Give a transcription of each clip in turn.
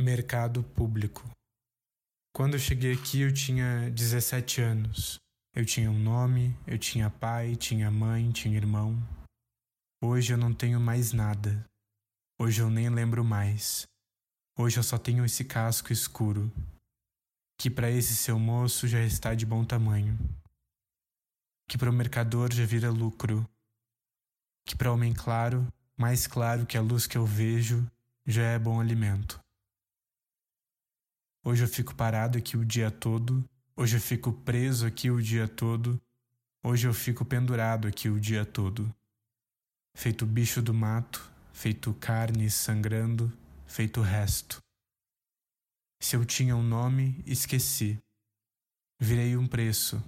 Mercado Público. Quando eu cheguei aqui, eu tinha 17 anos. Eu tinha um nome, eu tinha pai, tinha mãe, tinha irmão. Hoje eu não tenho mais nada. Hoje eu nem lembro mais. Hoje eu só tenho esse casco escuro, que para esse seu moço já está de bom tamanho. Que para o mercador já vira lucro. Que para homem claro, mais claro que a luz que eu vejo, já é bom alimento. Hoje eu fico parado aqui o dia todo, hoje eu fico preso aqui o dia todo, hoje eu fico pendurado aqui o dia todo. Feito bicho do mato, feito carne sangrando, feito resto. Se eu tinha um nome, esqueci. Virei um preço,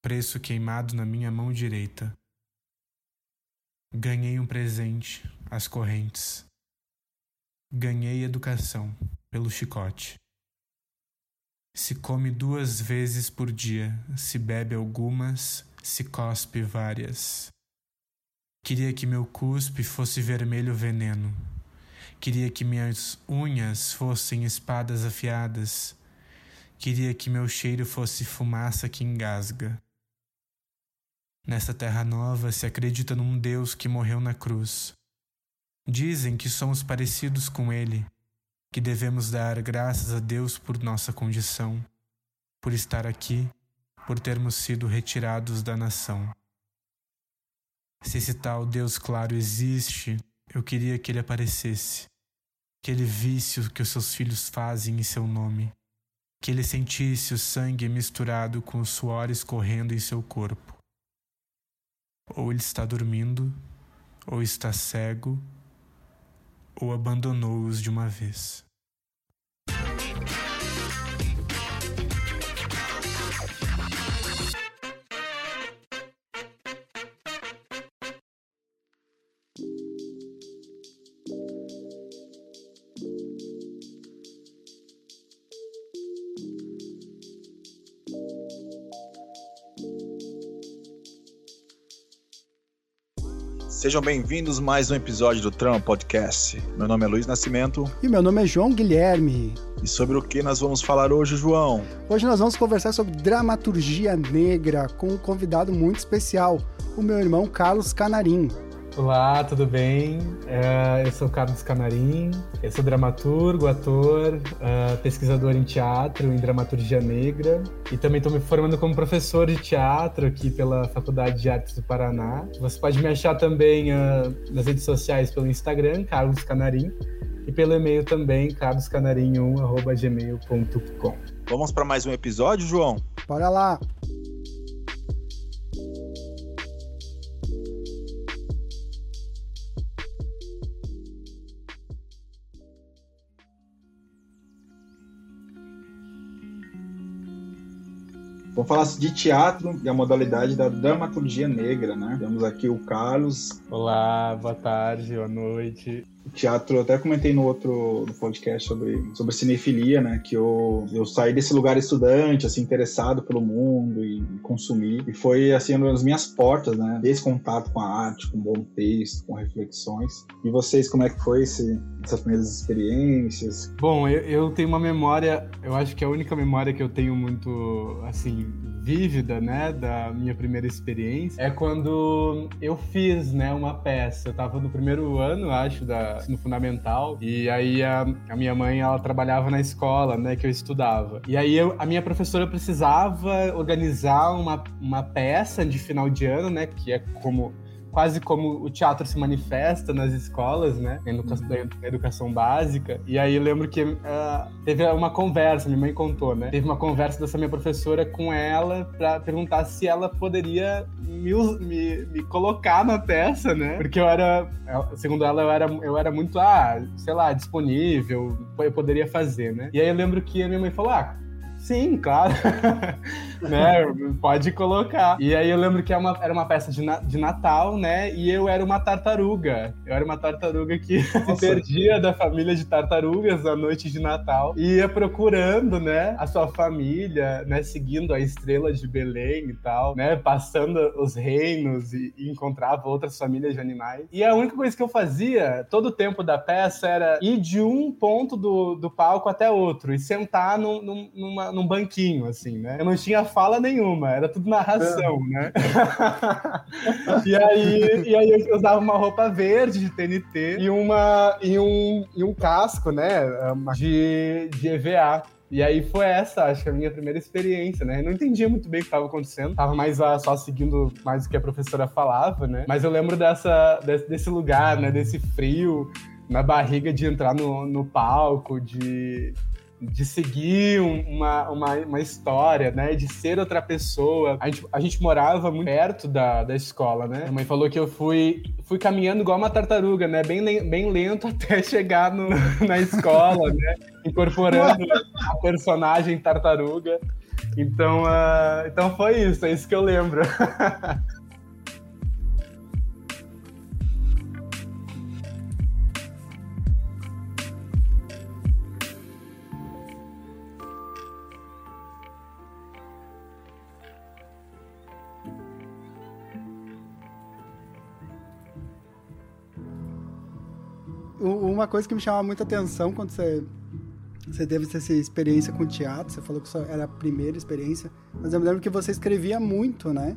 preço queimado na minha mão direita. Ganhei um presente, as correntes. Ganhei educação, pelo chicote. Se come duas vezes por dia, se bebe algumas, se cospe várias. Queria que meu cuspe fosse vermelho veneno. Queria que minhas unhas fossem espadas afiadas. Queria que meu cheiro fosse fumaça que engasga. Nessa terra nova se acredita num Deus que morreu na cruz. Dizem que somos parecidos com Ele que devemos dar graças a Deus por nossa condição, por estar aqui, por termos sido retirados da nação. Se esse tal Deus claro existe, eu queria que ele aparecesse, que ele visse o que os seus filhos fazem em seu nome, que ele sentisse o sangue misturado com os suores correndo em seu corpo. Ou ele está dormindo, ou está cego, ou abandonou-os de uma vez. Sejam bem-vindos a mais um episódio do Trama Podcast. Meu nome é Luiz Nascimento. E meu nome é João Guilherme. E sobre o que nós vamos falar hoje, João? Hoje nós vamos conversar sobre dramaturgia negra com um convidado muito especial, o meu irmão Carlos Canarim. Olá, tudo bem? É, eu sou Carlos Canarim, eu sou dramaturgo, ator, é, pesquisador em teatro, em dramaturgia negra e também estou me formando como professor de teatro aqui pela Faculdade de Artes do Paraná. Você pode me achar também é, nas redes sociais pelo Instagram, Carlos Canarim, e pelo e-mail também, carloscanarim1.gmail.com. Vamos para mais um episódio, João? Bora lá! Vamos falar de teatro e a modalidade da dramaturgia negra, né? Temos aqui o Carlos. Olá, boa tarde, boa noite teatro, até comentei no outro no podcast sobre, sobre cinefilia, né? Que eu, eu saí desse lugar estudante, assim, interessado pelo mundo e consumir. E foi, assim, uma das minhas portas, né? Desse contato com a arte, com bom texto, com reflexões. E vocês, como é que foi esse, essas primeiras experiências? Bom, eu, eu tenho uma memória, eu acho que é a única memória que eu tenho muito, assim, vívida, né, da minha primeira experiência, é quando eu fiz, né, uma peça. Eu tava no primeiro ano, acho, da, no fundamental, e aí a, a minha mãe, ela trabalhava na escola, né, que eu estudava. E aí eu, a minha professora precisava organizar uma, uma peça de final de ano, né, que é como quase como o teatro se manifesta nas escolas, né? Na educação, uhum. na educação básica. E aí eu lembro que uh, teve uma conversa, minha mãe contou, né? Teve uma conversa dessa minha professora com ela para perguntar se ela poderia me, me, me, colocar na peça, né? Porque eu era, segundo ela, eu era, eu era muito, ah, sei lá, disponível, eu poderia fazer, né? E aí eu lembro que a minha mãe falou, ah, Sim, claro. né? Pode colocar. E aí eu lembro que era é uma, era uma peça de, na, de Natal, né? E eu era uma tartaruga. Eu era uma tartaruga que se perdia da família de tartarugas na noite de Natal. E ia procurando, né? A sua família, né? Seguindo a estrela de Belém e tal, né? Passando os reinos e, e encontrava outras famílias de animais. E a única coisa que eu fazia todo o tempo da peça era ir de um ponto do, do palco até outro e sentar num, num, numa, num banquinho, assim, né? Eu não tinha fala nenhuma, era tudo narração, é. né? e, aí, e aí eu usava uma roupa verde de TNT e, uma, e, um, e um casco, né? De, de EVA. E aí foi essa, acho que a minha primeira experiência, né? Eu não entendia muito bem o que estava acontecendo. Tava mais lá só seguindo mais o que a professora falava, né? Mas eu lembro dessa, desse, desse lugar, né? Desse frio na barriga de entrar no, no palco, de de seguir uma, uma, uma, história, né? De ser outra pessoa. A gente, a gente morava muito perto da, da escola, né? A mãe falou que eu fui, fui caminhando igual uma tartaruga, né? Bem, bem lento até chegar no, na escola, né? Incorporando a personagem tartaruga. Então, uh, então foi isso, é isso que eu lembro. uma coisa que me chamava muita atenção quando você, você teve essa experiência com teatro, você falou que era a primeira experiência, mas eu me lembro que você escrevia muito, né?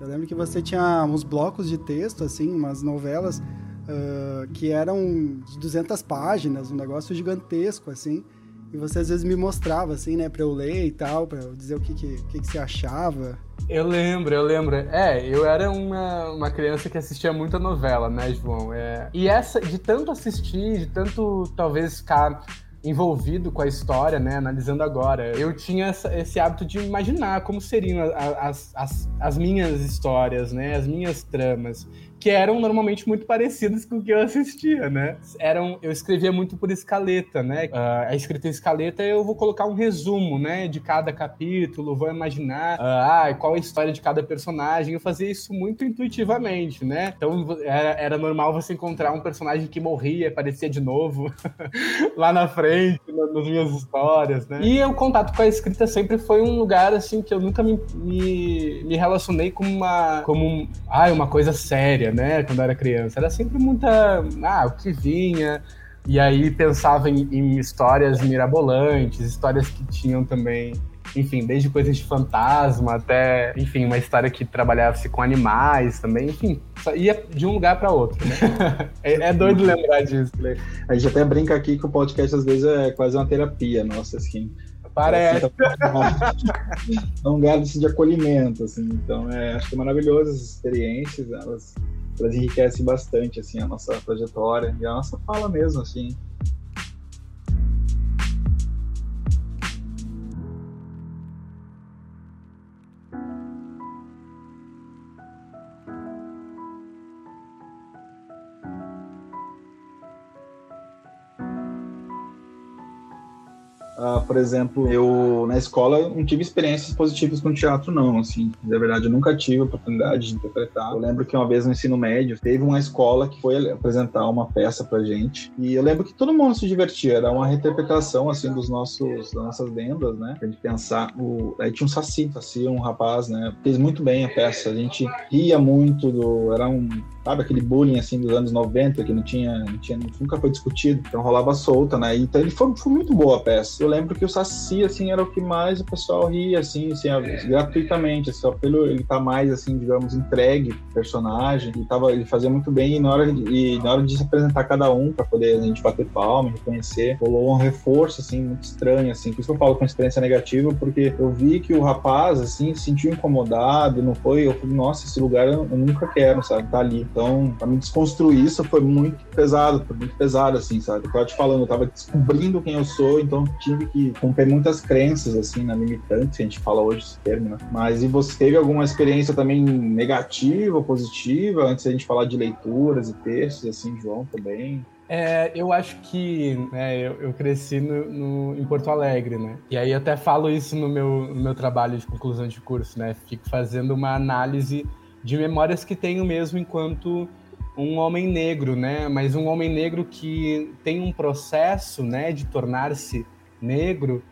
Eu lembro que você tinha uns blocos de texto, assim, umas novelas uh, que eram de 200 páginas, um negócio gigantesco, assim, e você às vezes me mostrava, assim, né, pra eu ler e tal, pra eu dizer o que, que, que, que você achava. Eu lembro, eu lembro. É, eu era uma, uma criança que assistia muita novela, né, João? É... E essa, de tanto assistir, de tanto talvez ficar envolvido com a história, né, analisando agora, eu tinha essa, esse hábito de imaginar como seriam as, as, as minhas histórias, né, as minhas tramas que eram normalmente muito parecidos com o que eu assistia, né? Eram, eu escrevia muito por escaleta, né? Uh, a escrita em escaleta eu vou colocar um resumo, né, de cada capítulo, vou imaginar uh, ah, qual a história de cada personagem. Eu fazia isso muito intuitivamente, né? Então era, era normal você encontrar um personagem que morria, aparecia de novo lá na frente, nas minhas histórias, né? E o contato com a escrita sempre foi um lugar assim que eu nunca me, me, me relacionei com uma como ah, uma coisa séria né? Quando eu era criança. Era sempre muita. Ah, o que vinha. E aí pensava em, em histórias mirabolantes, histórias que tinham também enfim, desde coisas de fantasma até, enfim, uma história que trabalhava-se com animais também, enfim, ia de um lugar para outro, né? é, é, doido lembrar disso. Né? A gente até brinca aqui que o podcast às vezes é quase uma terapia nossa, assim. Parece. É um lugar de acolhimento, assim. Então, é, acho que é maravilhoso essas experiências, elas elas enriquecem bastante assim a nossa trajetória e a nossa fala mesmo assim Uh, por exemplo, eu na escola não tive experiências positivas com teatro, não. Assim, na verdade, eu nunca tive a oportunidade de interpretar. Eu lembro que uma vez no ensino médio teve uma escola que foi apresentar uma peça pra gente e eu lembro que todo mundo se divertia. Era uma reinterpretação assim dos nossos das nossas lendas, né? Pra gente pensar. O... Aí tinha um saci, saci, um rapaz, né? Fez muito bem a peça. A gente ria muito do. Era um sabe, aquele bullying assim dos anos 90 que não tinha, não tinha nunca foi discutido, então rolava solta, né? Então ele foi, foi, muito boa a peça. Eu lembro que o Saci assim era o que mais o pessoal ria assim, assim gratuitamente, assim, só pelo ele tá mais assim, digamos, entregue personagem, e tava ele fazia muito bem e na hora de, e na hora de se apresentar cada um para poder a gente bater palma, reconhecer, rolou um reforço assim muito estranho assim. Por isso que eu falo com experiência negativa, porque eu vi que o rapaz assim se sentiu incomodado, não foi, eu falei, nossa, esse lugar eu, eu nunca quero, sabe, tá ali. Então, pra me desconstruir isso foi muito pesado, foi muito pesado, assim, sabe? Eu tava te falando, eu tava descobrindo quem eu sou, então tinha que romper muitas crenças, assim, na limitante, a gente fala hoje esse termo, né? Mas e você teve alguma experiência também negativa, positiva, antes da gente falar de leituras e textos, assim, João, também? É, eu acho que né, eu, eu, cresci no, no, em Porto Alegre, né? E aí até falo isso no meu, no meu trabalho de conclusão de curso, né? Fico fazendo uma análise de memórias que tenho mesmo enquanto um homem negro, né? Mas um homem negro que tem um processo, né, de tornar-se negro,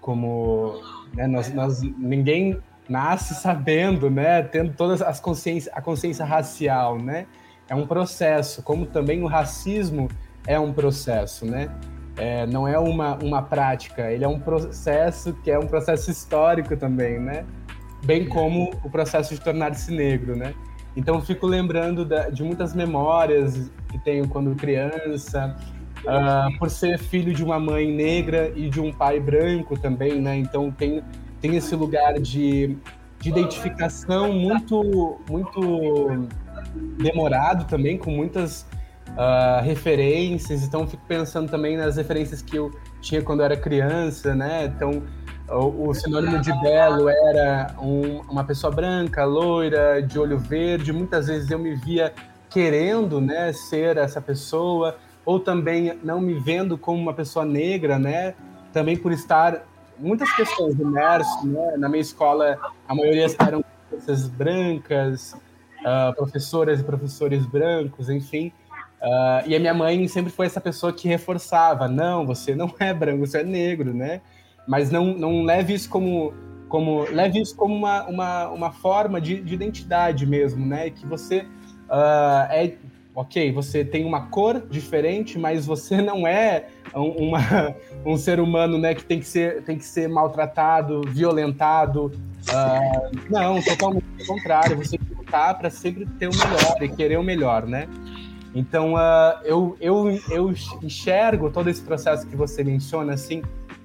como né, nós, nós, ninguém nasce sabendo, né, tendo todas as consciência, a consciência racial, né? É um processo, como também o racismo é um processo, né? É, não é uma, uma prática, ele é um processo que é um processo histórico também, né? Bem como o processo de tornar-se negro, né? Então fico lembrando da, de muitas memórias que tenho quando criança, uh, por ser filho de uma mãe negra e de um pai branco também, né? Então tem, tem esse lugar de, de identificação muito, muito demorado também, com muitas uh, referências. Então fico pensando também nas referências que eu tinha quando eu era criança, né? Então o, o sinônimo de belo era um, uma pessoa branca, loira, de olho verde. Muitas vezes eu me via querendo, né, ser essa pessoa, ou também não me vendo como uma pessoa negra, né? Também por estar muitas pessoas imerso, né? Na minha escola, a maioria eram pessoas brancas, uh, professoras e professores brancos, enfim. Uh, e a minha mãe sempre foi essa pessoa que reforçava: não, você não é branco, você é negro, né? mas não, não leve isso como como leve isso como uma, uma, uma forma de, de identidade mesmo, né? Que você uh, é ok, você tem uma cor diferente, mas você não é um, uma, um ser humano, né? Que tem que ser tem que ser maltratado, violentado. Uh, não, totalmente ao contrário. Você tem que lutar para sempre ter o melhor e querer o melhor, né? Então, uh, eu, eu, eu enxergo todo esse processo que você menciona, assim,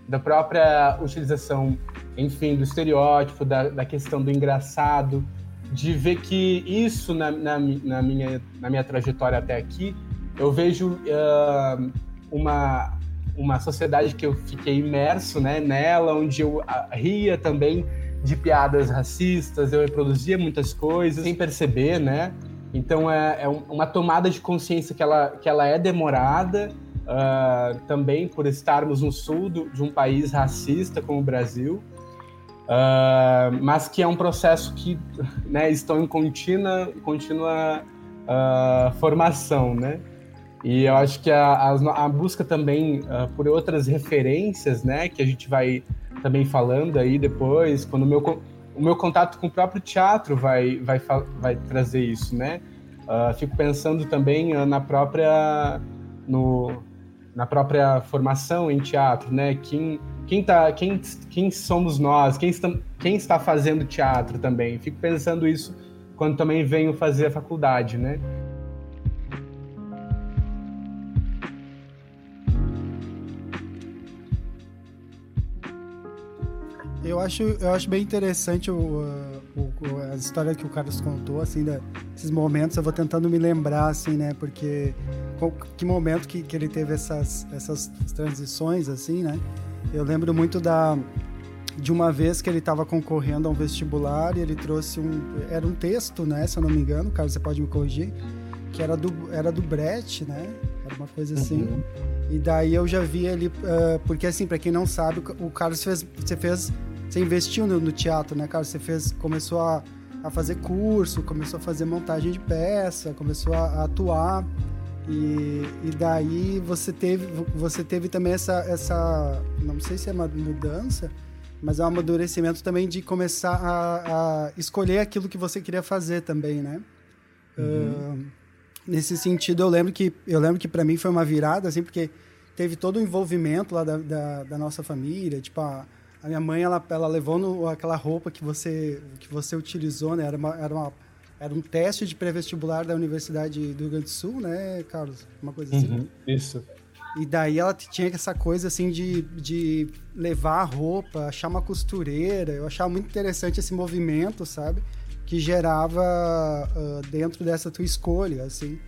da própria utilização, enfim, do estereótipo, da, da questão do engraçado, de ver que isso na, na, na, minha, na minha trajetória até aqui, eu vejo uh, uma, uma sociedade que eu fiquei imerso né, nela, onde eu ria também de piadas racistas, eu reproduzia muitas coisas sem perceber, né? Então é, é uma tomada de consciência que ela, que ela é demorada, uh, também por estarmos no sul do, de um país racista como o Brasil, uh, mas que é um processo que né, estão em contínua, contínua uh, formação, né? E eu acho que a, a, a busca também por outras referências, né, que a gente vai também falando aí depois, quando o meu, o meu contato com o próprio teatro vai, vai, vai trazer isso, né? Uh, fico pensando também uh, na própria no, na própria formação em teatro, né? Quem, quem, tá, quem, quem somos nós? Quem está, quem está fazendo teatro também? Fico pensando isso quando também venho fazer a faculdade, né? Eu acho, eu acho bem interessante o, o, a história que o Carlos contou, assim, desses momentos. Eu vou tentando me lembrar, assim, né? Porque que momento que, que ele teve essas, essas transições, assim, né? Eu lembro muito da de uma vez que ele estava concorrendo a um vestibular e ele trouxe um era um texto, né? Se eu não me engano, Carlos, você pode me corrigir, que era do era do Brecht, né? Era uma coisa assim. Uhum. E daí eu já vi ele, uh, porque assim, para quem não sabe, o Carlos fez, você fez, você investiu no, no teatro, né, Carlos? Você fez, começou a, a fazer curso, começou a fazer montagem de peça, começou a, a atuar. E, e daí você teve, você teve também essa, essa, não sei se é uma mudança, mas é um amadurecimento também de começar a, a escolher aquilo que você queria fazer também, né? Uhum. Uh, nesse sentido, eu lembro que eu lembro que para mim foi uma virada, assim, porque teve todo o envolvimento lá da, da, da nossa família, tipo a, a, minha mãe ela, ela levou no, aquela roupa que você que você utilizou, né? Era uma, era uma era um teste de pré-vestibular da Universidade do Rio Grande do Sul, né, Carlos? Uma coisa assim. Uhum, isso. E daí ela tinha essa coisa assim de, de levar a roupa, achar uma costureira. Eu achava muito interessante esse movimento, sabe? Que gerava uh, dentro dessa tua escolha, assim.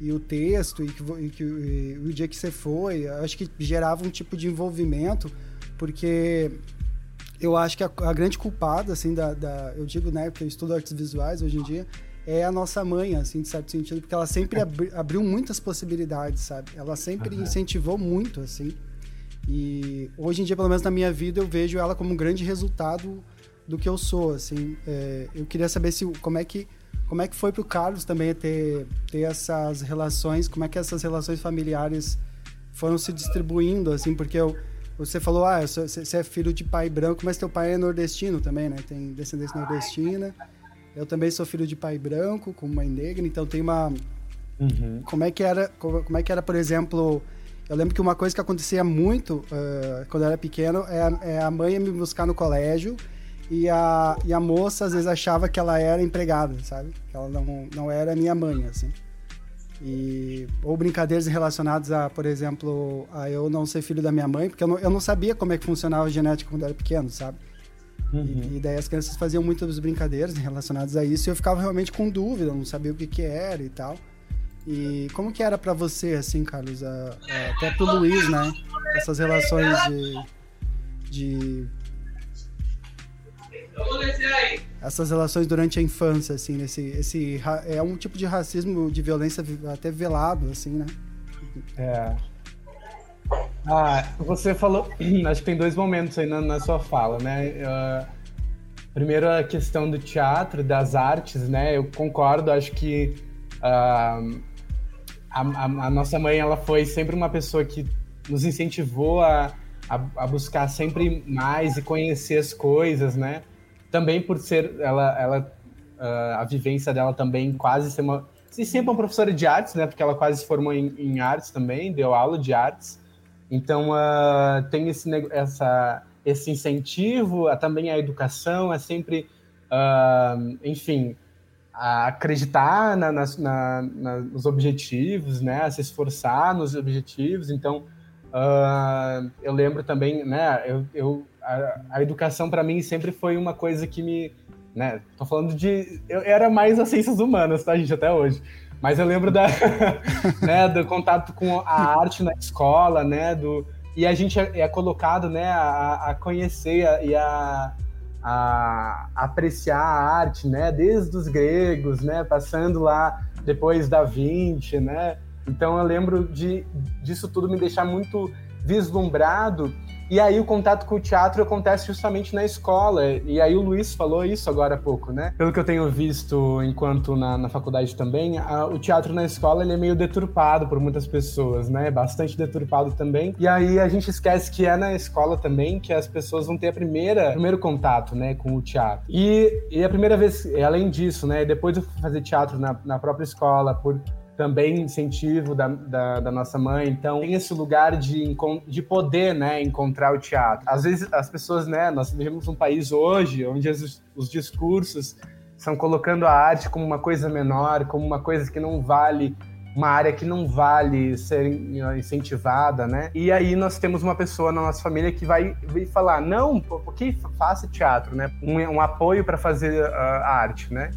E o texto, e, que, e, que, e o dia que você foi, acho que gerava um tipo de envolvimento porque eu acho que a, a grande culpada, assim, da, da, Eu digo, né, porque eu estudo artes visuais hoje em dia, é a nossa mãe, assim, de certo sentido, porque ela sempre abri, abriu muitas possibilidades, sabe? Ela sempre uhum. incentivou muito, assim. E hoje em dia, pelo menos na minha vida, eu vejo ela como um grande resultado do que eu sou, assim. É, eu queria saber se como é que como é que foi para o Carlos também ter ter essas relações, como é que essas relações familiares foram se distribuindo, assim, porque eu, você falou, ah, você é filho de pai branco, mas teu pai é nordestino também, né? Tem descendência nordestina. Eu também sou filho de pai branco, com mãe negra, então tem uma. Uhum. Como é que era, como é que era, por exemplo, eu lembro que uma coisa que acontecia muito uh, quando eu era pequeno é a, é a mãe me buscar no colégio e a, e a moça às vezes achava que ela era empregada, sabe? Que ela não, não era minha mãe, assim. E, ou brincadeiras relacionadas a, por exemplo, a eu não ser filho da minha mãe, porque eu não, eu não sabia como é que funcionava a genética quando eu era pequeno, sabe? Uhum. E, e, daí as crianças faziam muitas brincadeiras relacionadas a isso e eu ficava realmente com dúvida, não sabia o que que era e tal. E como que era para você, assim, Carlos, a, a, até pro Luiz, né? Essas relações de, de essas relações durante a infância, assim, nesse, esse é um tipo de racismo, de violência até velado, assim, né? É. Ah, você falou, acho que tem dois momentos aí na, na sua fala, né? Uh, primeiro a questão do teatro, das artes, né? Eu concordo, acho que uh, a, a, a, nossa mãe, ela foi sempre uma pessoa que nos incentivou a, a, a buscar sempre mais e conhecer as coisas, né? Também por ser ela, ela uh, a vivência dela também quase ser uma se sempre uma professora de artes, né? Porque ela quase se formou em, em artes também, deu aula de artes. Então uh, tem esse essa esse incentivo, a, também a educação é sempre, uh, enfim, acreditar na, na, na, nos objetivos, né? A se esforçar nos objetivos. Então eu lembro também, né? Eu, eu a, a educação para mim sempre foi uma coisa que me, né, tô falando de, eu era mais as ciências humanas, tá, gente, até hoje. Mas eu lembro da, né, do contato com a arte na escola, né, do, e a gente é, é colocado, né, a, a conhecer a, e a, a apreciar a arte, né, desde os gregos, né, passando lá depois da Vinci, né, então eu lembro de disso tudo me deixar muito vislumbrado e aí o contato com o teatro acontece justamente na escola. E aí o Luiz falou isso agora há pouco, né? Pelo que eu tenho visto enquanto na, na faculdade também, a, o teatro na escola ele é meio deturpado por muitas pessoas, né? Bastante deturpado também. E aí a gente esquece que é na escola também que as pessoas vão ter a primeira primeiro contato, né, com o teatro. E, e a primeira vez, além disso, né, depois de fazer teatro na, na própria escola, por também incentivo da, da, da, nossa mãe. Então, tem esse lugar de, de poder, né, encontrar o teatro. Às vezes, as pessoas, né, nós vivemos um país hoje onde os, os discursos estão colocando a arte como uma coisa menor, como uma coisa que não vale uma área que não vale ser incentivada, né? E aí nós temos uma pessoa na nossa família que vai, vai falar, não, por que faça teatro, né? Um, um apoio para fazer uh, a arte, né?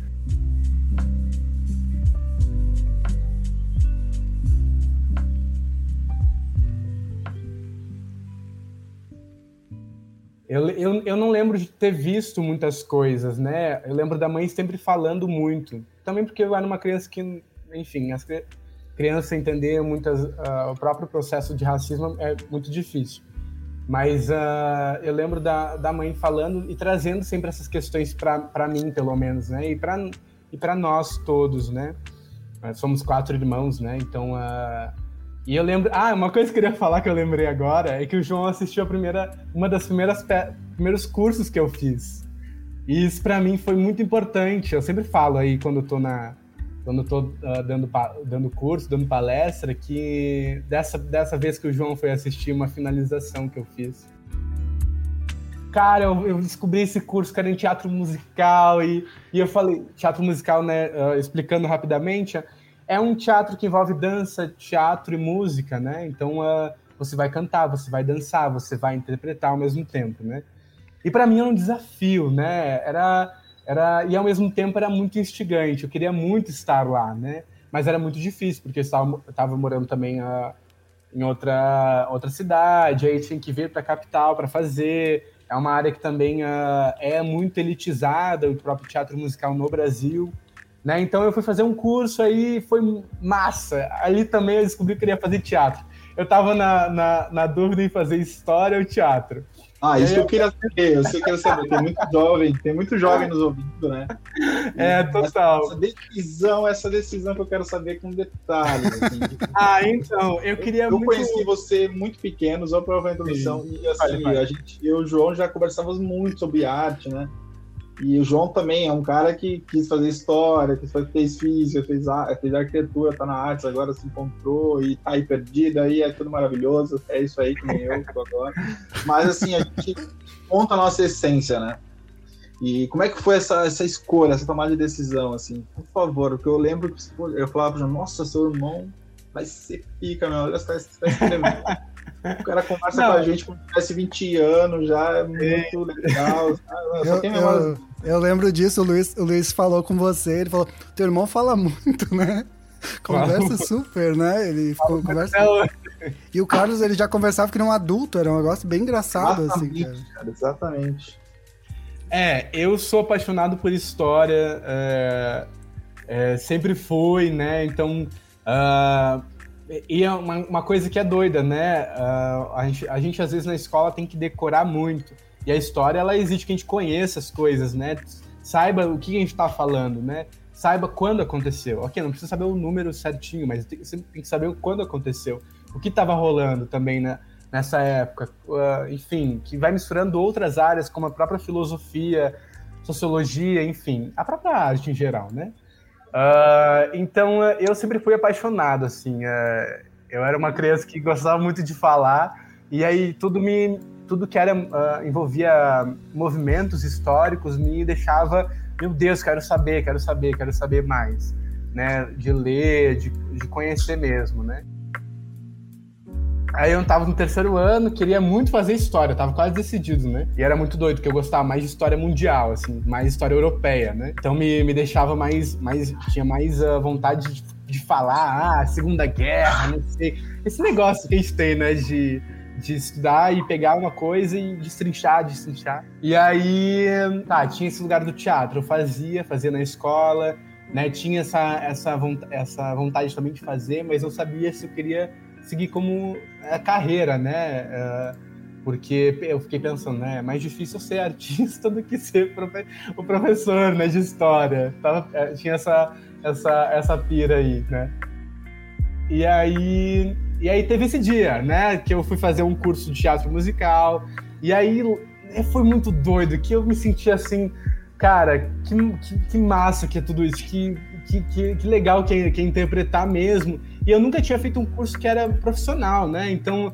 Eu, eu, eu não lembro de ter visto muitas coisas, né? Eu lembro da mãe sempre falando muito. Também porque eu era uma criança que, enfim, as crianças entender muitas, uh, o próprio processo de racismo é muito difícil. Mas uh, eu lembro da, da mãe falando e trazendo sempre essas questões para mim, pelo menos, né? E para e nós todos, né? Somos quatro irmãos, né? Então, uh, e eu lembro. Ah, uma coisa que eu queria falar que eu lembrei agora é que o João assistiu a primeira, uma das primeiras primeiros cursos que eu fiz. E isso para mim foi muito importante. Eu sempre falo aí quando eu tô na quando eu tô uh, dando dando curso, dando palestra, que dessa dessa vez que o João foi assistir uma finalização que eu fiz. Cara, eu, eu descobri esse curso era em teatro musical e, e eu falei, teatro musical, né, uh, explicando rapidamente, é um teatro que envolve dança, teatro e música, né? Então uh, você vai cantar, você vai dançar, você vai interpretar ao mesmo tempo, né? E para mim era um desafio, né? Era, era e ao mesmo tempo era muito instigante. Eu queria muito estar lá, né? Mas era muito difícil porque eu estava, eu estava morando também uh, em outra, outra cidade, aí tinha que vir para a capital para fazer. É uma área que também uh, é muito elitizada, o próprio teatro musical no Brasil. Né? Então eu fui fazer um curso aí, foi massa. Ali também eu descobri que queria fazer teatro. Eu estava na, na, na, dúvida em fazer história ou teatro. Ah, isso que eu queria saber, eu sei que quero saber. Tem muito jovem, tem muito jovem nos ouvindo, né? É, total. Essa decisão, essa decisão que eu quero saber com detalhes. Assim. ah, então, eu queria eu, muito... Eu conheci você muito pequeno, só para a introdução, e assim, vale, vale. a gente, eu e o João já conversávamos muito sobre arte, né? E o João também é um cara que quis fazer história, quis fazer, fez física, fez, fez arquitetura, tá na arte, agora se encontrou e tá aí perdido, aí é tudo maravilhoso. É isso aí que nem eu tô agora. Mas assim, a gente conta a nossa essência, né? E como é que foi essa, essa escolha, essa tomada de decisão, assim? Por favor, porque eu lembro que eu falava nossa, seu irmão vai ser pica, meu, olha, você tá, você tá escrevendo. O cara conversa não. com a gente como se tivesse 20 anos, já é muito legal. Eu, eu, eu, lembro disso, o Luiz, o Luiz falou com você, ele falou, teu irmão fala muito, né? Conversa super, né? Ele ficou, conversa. E o Carlos, ele já conversava que era um adulto, era um negócio bem engraçado, assim, exatamente, assim, cara. cara. Exatamente. É, eu sou apaixonado por história, é, é, sempre fui, né? Então, uh, e é uma, uma, coisa que é doida, né? Uh, a, gente, a gente, às vezes, na escola tem que decorar muito. E a história, ela exige que a gente conheça as coisas, né? Saiba o que a gente está falando, né? Saiba quando aconteceu. Ok, não precisa saber o número certinho, mas tem, você tem que saber quando aconteceu. O que estava rolando também né, nessa época. Uh, enfim, que vai misturando outras áreas, como a própria filosofia, sociologia, enfim, a própria arte em geral, né? Uh, então, eu sempre fui apaixonado, assim. Uh, eu era uma criança que gostava muito de falar, e aí tudo me tudo que era uh, envolvia movimentos históricos me deixava, meu Deus, quero saber, quero saber, quero saber mais, né? De ler, de, de conhecer mesmo, né? Aí eu tava no terceiro ano, queria muito fazer história, tava quase decidido, né? E era muito doido, porque eu gostava mais de história mundial, assim, mais história europeia, né? Então me, me deixava mais, mais tinha mais uh, vontade de, de falar, ah, Segunda Guerra, não sei. Esse negócio que a gente tem, né, de, de estudar e pegar uma coisa e destrinchar, destrinchar. E aí, tá, tinha esse lugar do teatro, eu fazia, fazia na escola, né? Tinha essa, essa, essa vontade também de fazer, mas eu sabia se eu queria seguir como a carreira, né? Uh, porque eu fiquei pensando, né? É mais difícil ser artista do que ser profe o professor, né? De história. Tava, é, tinha essa, essa, essa pira aí, né? E aí, e aí teve esse dia, né? Que eu fui fazer um curso de teatro musical. E aí foi muito doido, que eu me senti assim, cara, que, que, que massa que é tudo isso, que, que, que, que legal que é, que é interpretar mesmo. E eu nunca tinha feito um curso que era profissional, né? Então,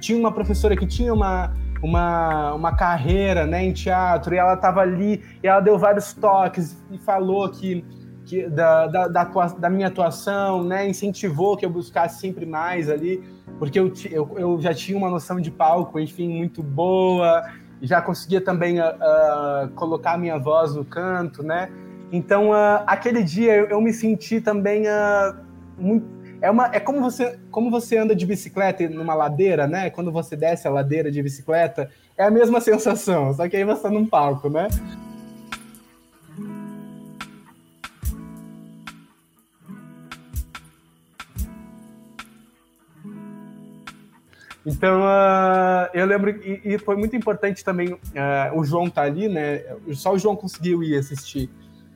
tinha uma professora que tinha uma, uma, uma carreira né, em teatro, e ela estava ali, e ela deu vários toques e falou que, que da, da, da, da, minha atuação, né, incentivou que eu buscasse sempre mais ali, porque eu, eu, eu já tinha uma noção de palco, enfim, muito boa, já conseguia também uh, uh, colocar a minha voz no canto, né? Então, uh, aquele dia eu, eu, me senti também muito é, uma, é como, você, como você anda de bicicleta numa ladeira, né? Quando você desce a ladeira de bicicleta, é a mesma sensação, só que aí você tá num palco, né? Então, uh, eu lembro, e, e, foi muito importante também, uh, o João tá ali, né? Só o João conseguiu ir assistir.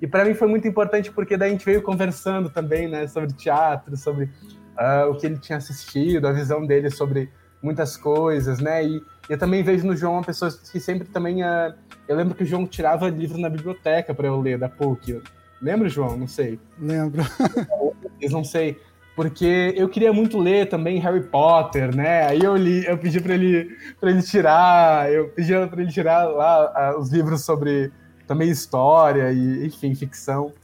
E para mim foi muito importante porque daí a gente veio conversando também, né, sobre teatro, sobre uh, o que ele tinha assistido, a visão dele sobre muitas coisas, né? E eu também vejo no João uma pessoa que sempre também. Uh, eu lembro que o João tirava livro na biblioteca para eu ler da PUC. Lembra, João? Não sei. Lembro. Eu não sei. Porque eu queria muito ler também Harry Potter, né? Aí eu li, eu pedi para ele para ele tirar, eu pedi para ele tirar lá uh, os livros sobre também história e, enfim, ficção.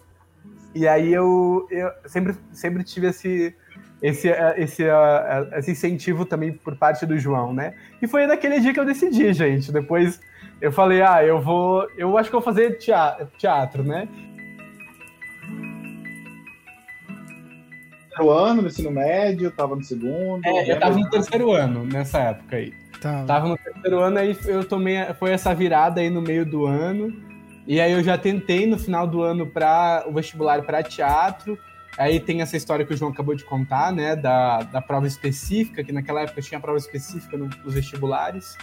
E aí eu, eu sempre, sempre tive esse, esse, esse, esse incentivo também por parte do João, né? E foi naquele dia que eu decidi, gente. Depois eu falei, ah, eu vou. Eu acho que eu vou fazer teatro, teatro né? terceiro ano no ensino médio, tava no segundo. É, eu tava no terceiro ano nessa época aí. Tá. Tava no terceiro ano, aí eu tomei. Foi essa virada aí no meio do ano. E aí eu já tentei no final do ano para o vestibular para teatro. Aí tem essa história que o João acabou de contar, né? Da, da prova específica, que naquela época tinha prova específica no, nos vestibulares.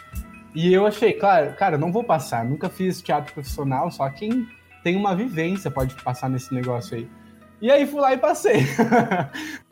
E eu achei, claro, cara, não vou passar. Nunca fiz teatro profissional, só quem tem uma vivência pode passar nesse negócio aí. E aí fui lá e passei.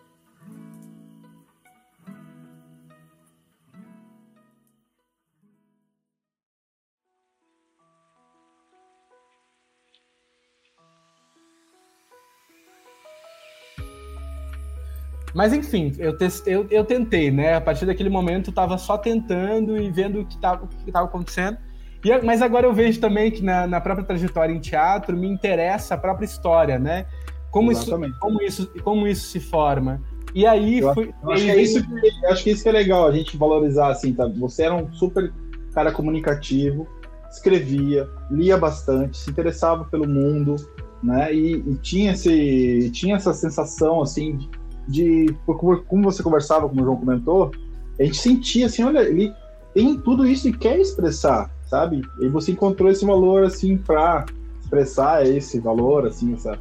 Mas enfim, eu, testei, eu, eu, tentei, né? A partir daquele momento eu tava só tentando e vendo o que estava que tava acontecendo. E, mas agora eu vejo também que na, na, própria trajetória em teatro me interessa a própria história, né? Como, isso, como, isso, como isso se forma. E aí eu, fui, eu acho, que é isso que, acho que isso que é legal, a gente valorizar assim, tá? Você era um super cara comunicativo, escrevia, lia bastante, se interessava pelo mundo, né? E, e tinha, esse, tinha essa sensação assim de de como você conversava, como o João comentou, a gente sentia assim, olha, ele tem tudo isso e quer expressar, sabe? E você encontrou esse valor assim para expressar esse valor, assim, essa,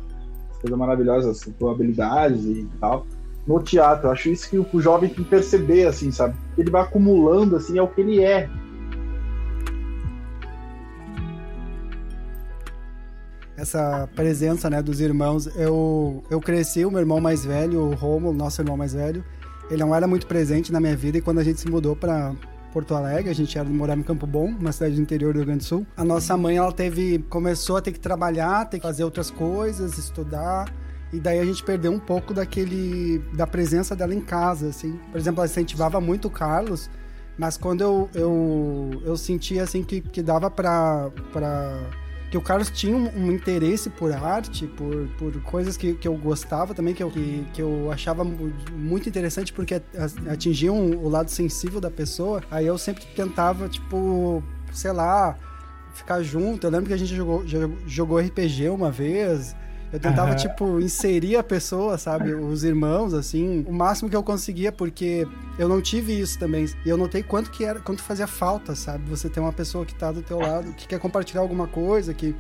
coisa maravilhosa, essa tua habilidade e tal. No teatro, eu acho isso que o jovem tem que perceber, assim, sabe? Ele vai acumulando, assim, é o que ele é, essa presença, né, dos irmãos. Eu, eu cresci, o meu irmão mais velho, o Romo, nosso irmão mais velho, ele não era muito presente na minha vida e quando a gente se mudou para Porto Alegre, a gente era morar em Campo Bom, uma cidade do interior do Rio Grande do Sul. A nossa mãe, ela teve, começou a ter que trabalhar, ter que fazer outras coisas, estudar, e daí a gente perdeu um pouco daquele da presença dela em casa, assim. Por exemplo, ela incentivava muito o Carlos, mas quando eu eu, eu sentia assim que, que dava para para que o Carlos tinha um, um, interesse por arte, por, por coisas que, que eu gostava também, que eu, que, que eu achava muito interessante porque atingiam o lado sensível da pessoa. Aí eu sempre tentava, tipo, sei lá, ficar junto. Eu lembro que a gente jogou, jogou RPG uma vez. Eu tentava, uhum. tipo, inserir a pessoa, sabe? Os irmãos, assim, o máximo que eu conseguia, porque eu não tive isso também. E eu notei quanto que era, quanto fazia falta, sabe? Você ter uma pessoa que tá do teu lado, que quer compartilhar alguma coisa, que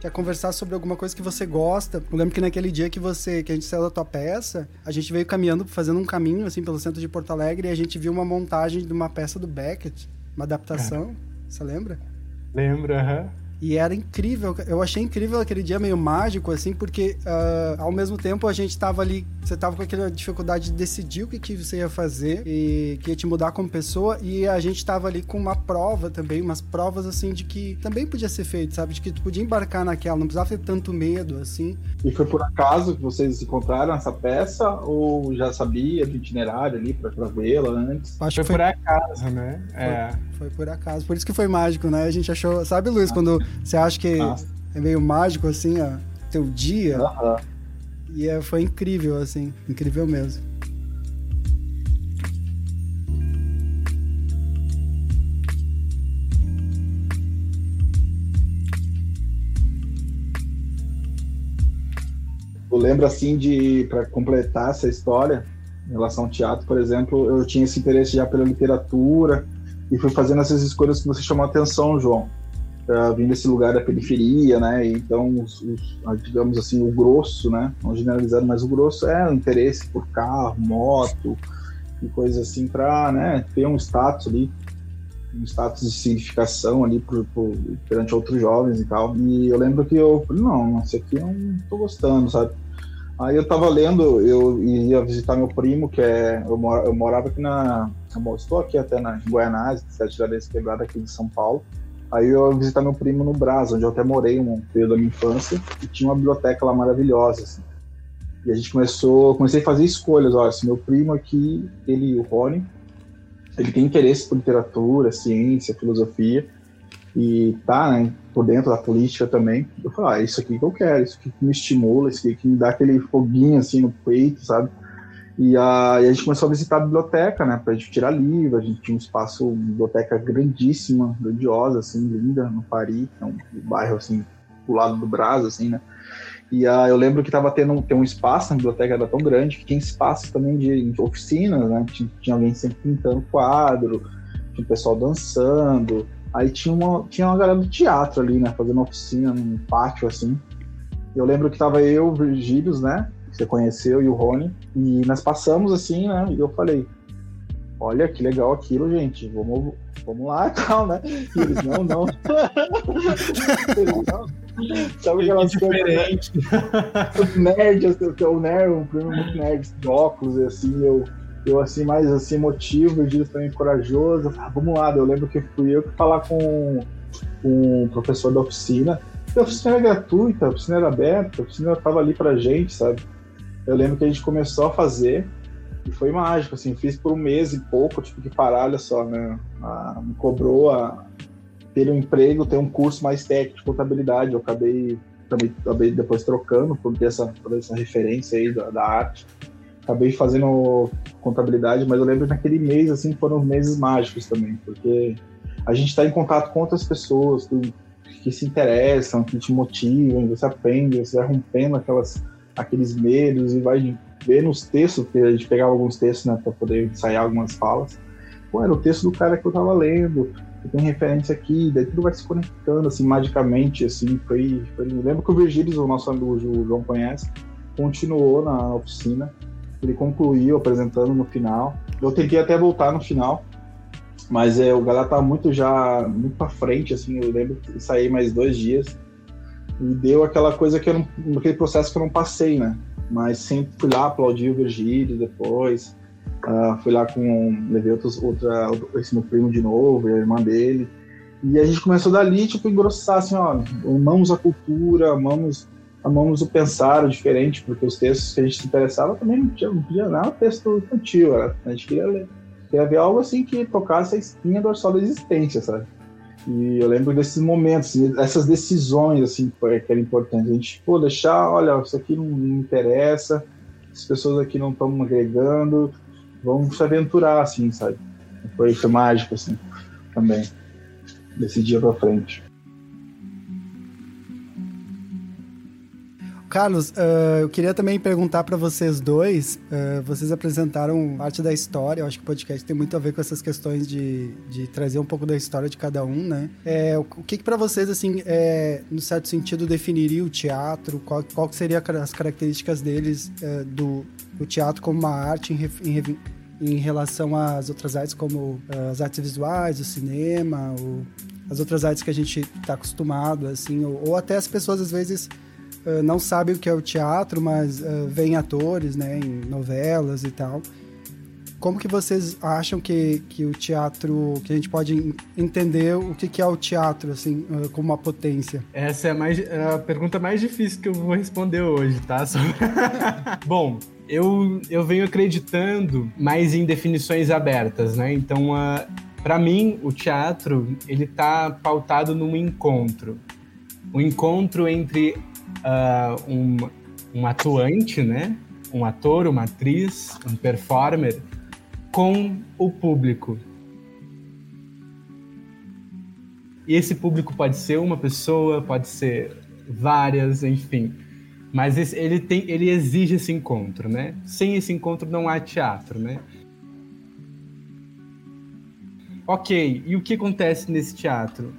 quer conversar sobre alguma coisa que você gosta. Eu lembro que naquele dia que você que a gente saiu da tua peça, a gente veio caminhando, fazendo um caminho assim pelo centro de Porto Alegre e a gente viu uma montagem de uma peça do Beckett, uma adaptação. É. Você lembra? Lembro, aham. Uhum. E era incrível, eu achei incrível aquele dia meio mágico, assim, porque uh, ao mesmo tempo a gente tava ali, você tava com aquela dificuldade de decidir o que, que você ia fazer e que ia te mudar como pessoa, e a gente tava ali com uma prova também, umas provas assim de que também podia ser feito, sabe? De que tu podia embarcar naquela, não precisava ter tanto medo, assim. E foi por acaso que vocês encontraram essa peça ou já sabia do itinerário ali pra, pra vê-la antes? Acho foi, que foi por acaso, né? É. Foi, por acaso, por isso que foi mágico, né? A gente achou, sabe, Luiz, ah. quando você acha que Nossa. é meio mágico, assim, ó, teu dia. Uhum. E é, foi incrível, assim, incrível mesmo. Eu lembro, assim, de, para completar essa história, em relação ao teatro, por exemplo, eu tinha esse interesse já pela literatura e fui fazendo essas escolhas que você chamou a atenção, João uh, vindo desse lugar da periferia, né? Então, os, os, digamos assim, o grosso, né? Não generalizado, mas o grosso é o interesse por carro, moto e coisas assim para, né? Ter um status ali, um status de significação ali por, perante outros jovens e tal. E eu lembro que eu não, isso aqui eu não tô gostando, sabe? Aí eu tava lendo, eu ia visitar meu primo, que é. Eu, eu morava aqui na. Eu estou aqui até na Guaianazes, Sete Jardim Quebrada, aqui de São Paulo. Aí eu ia visitar meu primo no Brás, onde eu até morei um período da minha infância, e tinha uma biblioteca lá maravilhosa, assim. E a gente começou, comecei a fazer escolhas, olha, esse meu primo aqui, ele, o Rony, ele tem interesse por literatura, ciência, filosofia, e tá, né, por dentro da política também. Eu falei, ah, isso aqui que eu quero, isso aqui que me estimula, isso aqui que me dá aquele foguinho, assim, no peito, sabe? E a, e a, gente começou a visitar a biblioteca, né, pra gente tirar livro, a gente tinha um espaço, uma biblioteca grandíssima, grandiosa, assim, linda, no Paris, é um bairro, assim, do lado do Brás, assim, né, E uh, eu lembro que tava tendo tem um espaço, a biblioteca era tão grande que tinha espaço também de, oficinas, né? Tinha, tinha, alguém sempre pintando quadro, tinha o pessoal dançando. Aí tinha uma, tinha uma galera do teatro ali, né? Fazendo oficina num pátio assim. Eu lembro que tava eu, Virgílios, né? Você conheceu, e o Rony. E nós passamos assim, né? E eu falei: Olha que legal aquilo, gente. Vamos, vamos lá e tal, né? E eles, não, não. eles, não. Sabe aquelas coisas. Né? nerd, assim, o nerd, um primo muito nerd de óculos, e assim, eu, eu assim, mais assim, emotivo, o também corajoso. Ah, vamos lá, eu lembro que fui eu que falar com, com o professor da oficina. a oficina era gratuita, a oficina era aberta, a oficina estava ali pra gente, sabe? Eu lembro que a gente começou a fazer e foi mágico, assim, fiz por um mês e pouco, tive que parar, olha só, né? A, me cobrou a, ter um emprego, ter um curso mais técnico de contabilidade. Eu acabei também acabei depois trocando por ter essa, por essa referência aí da, da, arte. Acabei fazendo contabilidade, mas eu lembro que naquele mês assim foram meses mágicos também, porque a gente está em contato com outras pessoas que, que, se interessam, que te motivam, você aprende, você vai rompendo aquelas, aqueles medos e vai ver nos textos, porque a gente pegava alguns textos né, para poder ensaiar algumas falas. Pô, era o texto do cara que eu estava lendo, tem referência aqui, daí tudo vai se conectando, assim, magicamente, assim, foi... foi... lembro que o Virgílio, o nosso amigo o João conhece, continuou na oficina, ele concluiu apresentando no final. Eu tentei até voltar no final, mas é, o galera tá muito já, muito pra frente, assim, eu lembro que saí mais dois dias, e deu aquela coisa que eu não, aquele processo que eu não passei, né? Mas sempre fui lá, aplaudi o Virgílio depois, Uh, fui lá com. Levei outros, outra, esse meu primo de novo, a irmã dele. E a gente começou dali, tipo, engrossar, assim, ó, amamos a cultura, amamos, amamos o pensar diferente, porque os textos que a gente se interessava também não, tinha, não não era texto infantil, era, a gente queria ler. Queria ver algo assim que tocasse a espinha dorsal da existência, sabe? E eu lembro desses momentos, essas decisões, assim, que era importante. A gente, pô, deixar, olha, isso aqui não, não interessa, as pessoas aqui não estão agregando, vamos se aventurar, assim, sabe? Foi, foi mágico, assim, também, desse dia pra frente. Carlos, uh, eu queria também perguntar para vocês dois. Uh, vocês apresentaram parte da história. Eu acho que o podcast tem muito a ver com essas questões de, de trazer um pouco da história de cada um, né? É, o, o que, que para vocês, assim, é, no certo sentido, definiria o teatro? Qual, qual seria as características deles uh, do, o teatro como uma arte em, em, em relação às outras artes, como as artes visuais, o cinema, o, as outras artes que a gente está acostumado, assim, ou, ou até as pessoas às vezes uh, não sabem o que é o teatro, mas uh, atores, né, em novelas e tal. Como que vocês acham que, que o teatro, que a gente pode entender o que, que é o teatro, assim, uh, como uma potência? Essa é a, mais, a pergunta mais difícil que eu vou responder hoje, tá? Bom, eu, eu venho acreditando mais em definições abertas, né? Então, uh, para mim, o teatro, ele tá pautado num encontro. O um encontro entre uh, um, um atuante, né? Um ator, uma atriz, um performer com o público. E esse público pode ser uma pessoa, pode ser várias, enfim. Mas ele, tem, ele exige esse encontro, né? Sem esse encontro não há teatro, né? Ok, e o que acontece nesse teatro?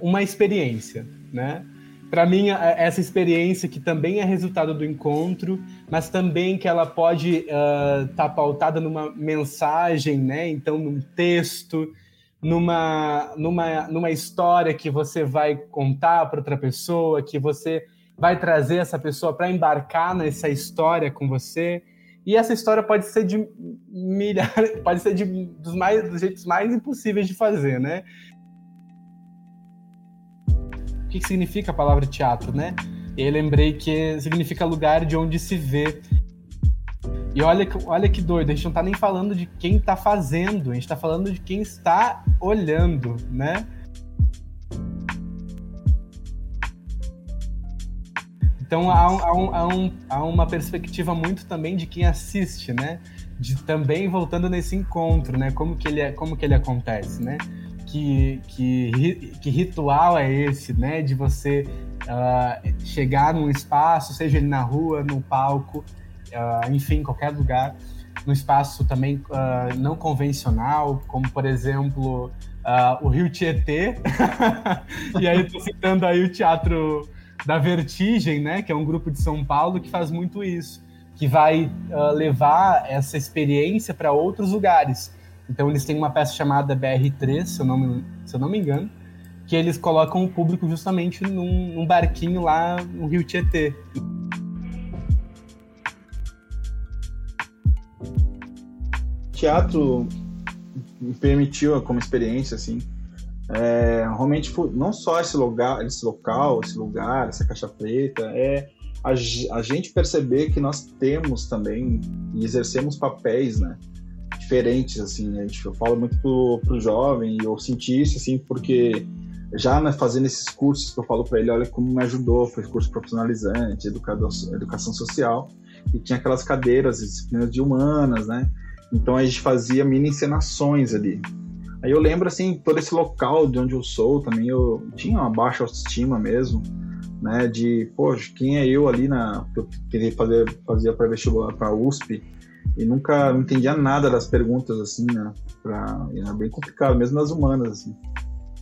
Uma experiência, né? Para mim, essa experiência que também é resultado do encontro, mas também que ela pode estar uh, tá pautada numa mensagem, né? Então, num texto, numa, numa, numa história que você vai contar para outra pessoa, que você vai trazer essa pessoa para embarcar nessa história com você. E essa história pode ser de milhares, pode ser de, dos, mais, dos jeitos mais impossíveis de fazer, né? O que, que significa a palavra teatro, né? E aí lembrei que significa lugar de onde se vê. E olha, olha que doido, a gente não tá nem falando de quem tá fazendo, a gente tá falando de quem está olhando, né? Então há, há, um, há, um, há, uma perspectiva muito também de quem assiste, né? De também voltando nesse encontro, né? Como que ele, é, como que ele acontece, né? Que, que, que ritual é esse, né? De você uh, chegar num espaço, seja ele na rua, no palco, uh, enfim, qualquer lugar, num espaço também uh, não convencional, como por exemplo o Rio Tietê. e aí estou citando aí o Teatro da Vertigem, né? Que é um grupo de São Paulo que faz muito isso, que vai levar essa experiência para outros lugares. Então eles têm uma peça chamada BR3, se eu não me, se eu não me engano, que eles colocam o público justamente num, num barquinho lá no Rio Tietê. Teatro me permitiu como experiência assim é, realmente não só esse lugar esse local esse lugar essa caixa preta é a, a gente perceber que nós temos também e exercemos papéis né diferentes, assim, né? Eu falo muito pro, pro jovem e eu senti isso, assim, porque já né, fazendo esses cursos que eu falo para ele, olha como me ajudou, foi curso profissionalizante, educador, educação social, e tinha aquelas cadeiras, disciplinas de humanas, né? Então a gente fazia mini encenações ali. Aí eu lembro, assim, todo esse local de onde eu sou também, eu tinha uma baixa autoestima mesmo, né? De, poxa, quem é eu ali na. Eu queria fazer, fazia para vestibular para USP, e nunca entendia nada das perguntas assim, né? Pra, era bem complicado, mesmo nas humanas assim.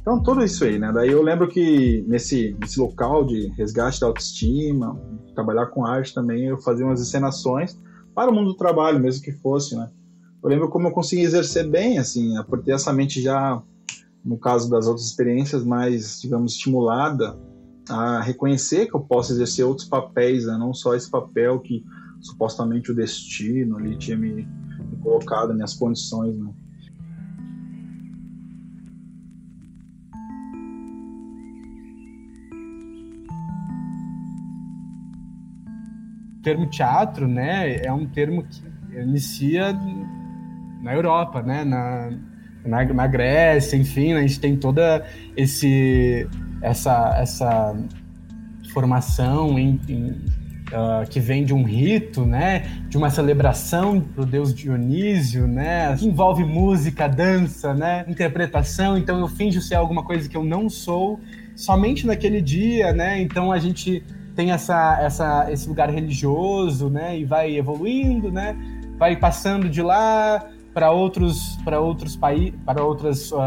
Então tudo isso aí, né? Daí eu lembro que nesse, nesse local de resgate da autoestima, trabalhar com arte também, eu fazia umas encenações para o mundo do trabalho, mesmo que fosse, né? Eu lembro como eu consegui exercer bem, assim, por ter essa mente já, no caso das outras experiências, mais, digamos, estimulada a reconhecer que eu posso exercer outros papéis, né? Não só esse papel que supostamente o destino ali tinha me, me colocado, minhas condições, né? O termo teatro, né, é um termo que inicia na Europa, né, na, na, na Grécia, enfim, a gente tem toda esse essa essa formação em, em uh, que vem de um rito, né? De uma celebração pro deus Dionísio, né? Que envolve música, dança, né? Interpretação. Então eu finjo ser alguma coisa que eu não sou somente naquele dia, né? Então a gente tem essa, essa, esse lugar religioso, né? E vai evoluindo, né? Vai passando de lá para outros para outros países, para outras uh,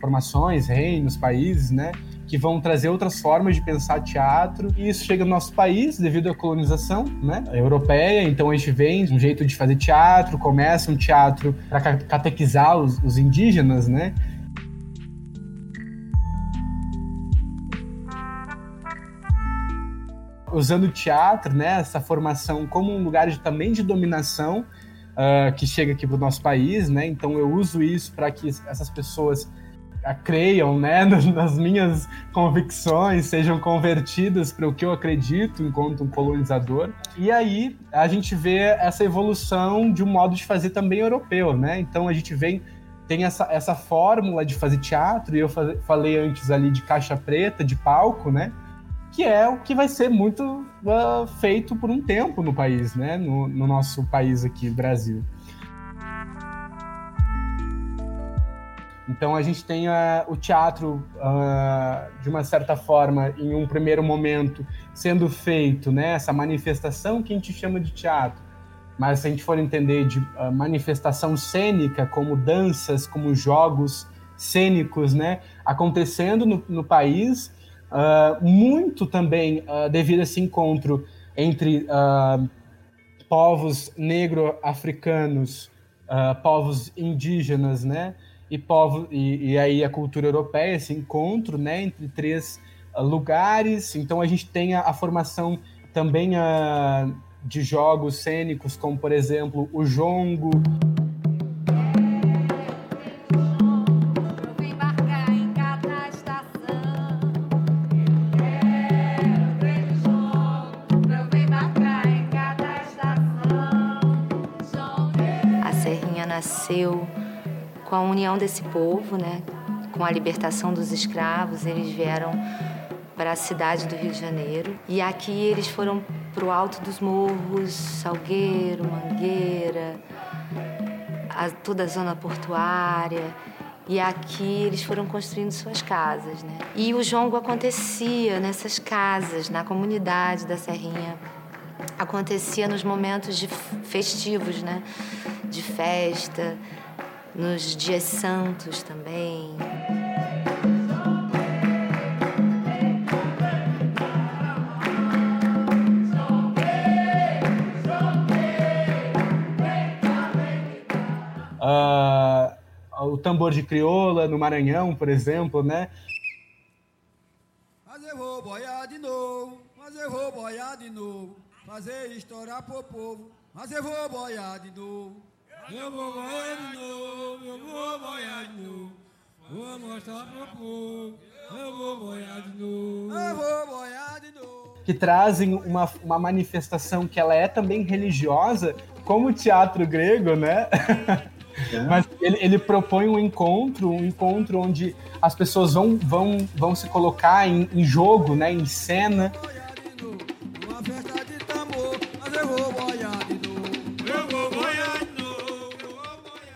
formações, reinos, países, né? Que vão trazer outras formas de pensar teatro. E isso chega no nosso país devido à colonização né, europeia. Então a gente vem um jeito de fazer teatro, começa um teatro para catequizar os, os indígenas, né? usando o teatro, né, essa formação como um lugar de, também de dominação uh, que chega aqui para o nosso país, né? Então eu uso isso para que essas pessoas creiam né, nas minhas convicções, sejam convertidas para o que eu acredito enquanto um colonizador. E aí a gente vê essa evolução de um modo de fazer também europeu, né? Então a gente vem tem essa, essa fórmula de fazer teatro, e eu falei antes ali de caixa preta, de palco, né? Que é o que vai ser muito uh, feito por um tempo no país, né? No, no nosso país aqui, Brasil. Então a gente tem uh, o teatro, uh, de uma certa forma, em um primeiro momento, sendo feito, né, essa manifestação que a gente chama de teatro. Mas se a gente for entender de uh, manifestação cênica, como danças, como jogos cênicos, né, acontecendo no, no país, muito também devido a esse encontro entre povos negro-africanos, povos indígenas, né, e povos e, e, aí a cultura europeia, esse encontro, né, entre três uh, lugares. Então a gente tem a, a formação também uh, de jogos cênicos, como por exemplo o jongo. A Serrinha nasceu com a união desse povo, né, com a libertação dos escravos, eles vieram para a cidade do Rio de Janeiro. E aqui eles foram para o alto dos morros, Salgueiro, Mangueira, a, toda a zona portuária. E aqui eles foram construindo suas casas, né? E o jongo acontecia nessas casas, na comunidade da Serrinha. Acontecia nos momentos de festivos, né? De festa, nos dias santos também. Uh, o tambor de crioula no Maranhão, por exemplo, né? Mas eu vou boiar de novo, mas eu vou boiar de novo, fazer estourar pro povo, mas eu vou boiar de novo. Eu vou boiar de novo, eu vou boiar de novo, vou mostrar pro povo, eu vou boiar de novo, eu vou boiar de novo. Que trazem uma, uma manifestação que ela é também religiosa, como o teatro grego, né? É. Mas ele, ele, propõe um encontro, um encontro onde as pessoas vão, vão, vão se colocar em, em jogo, né, em cena.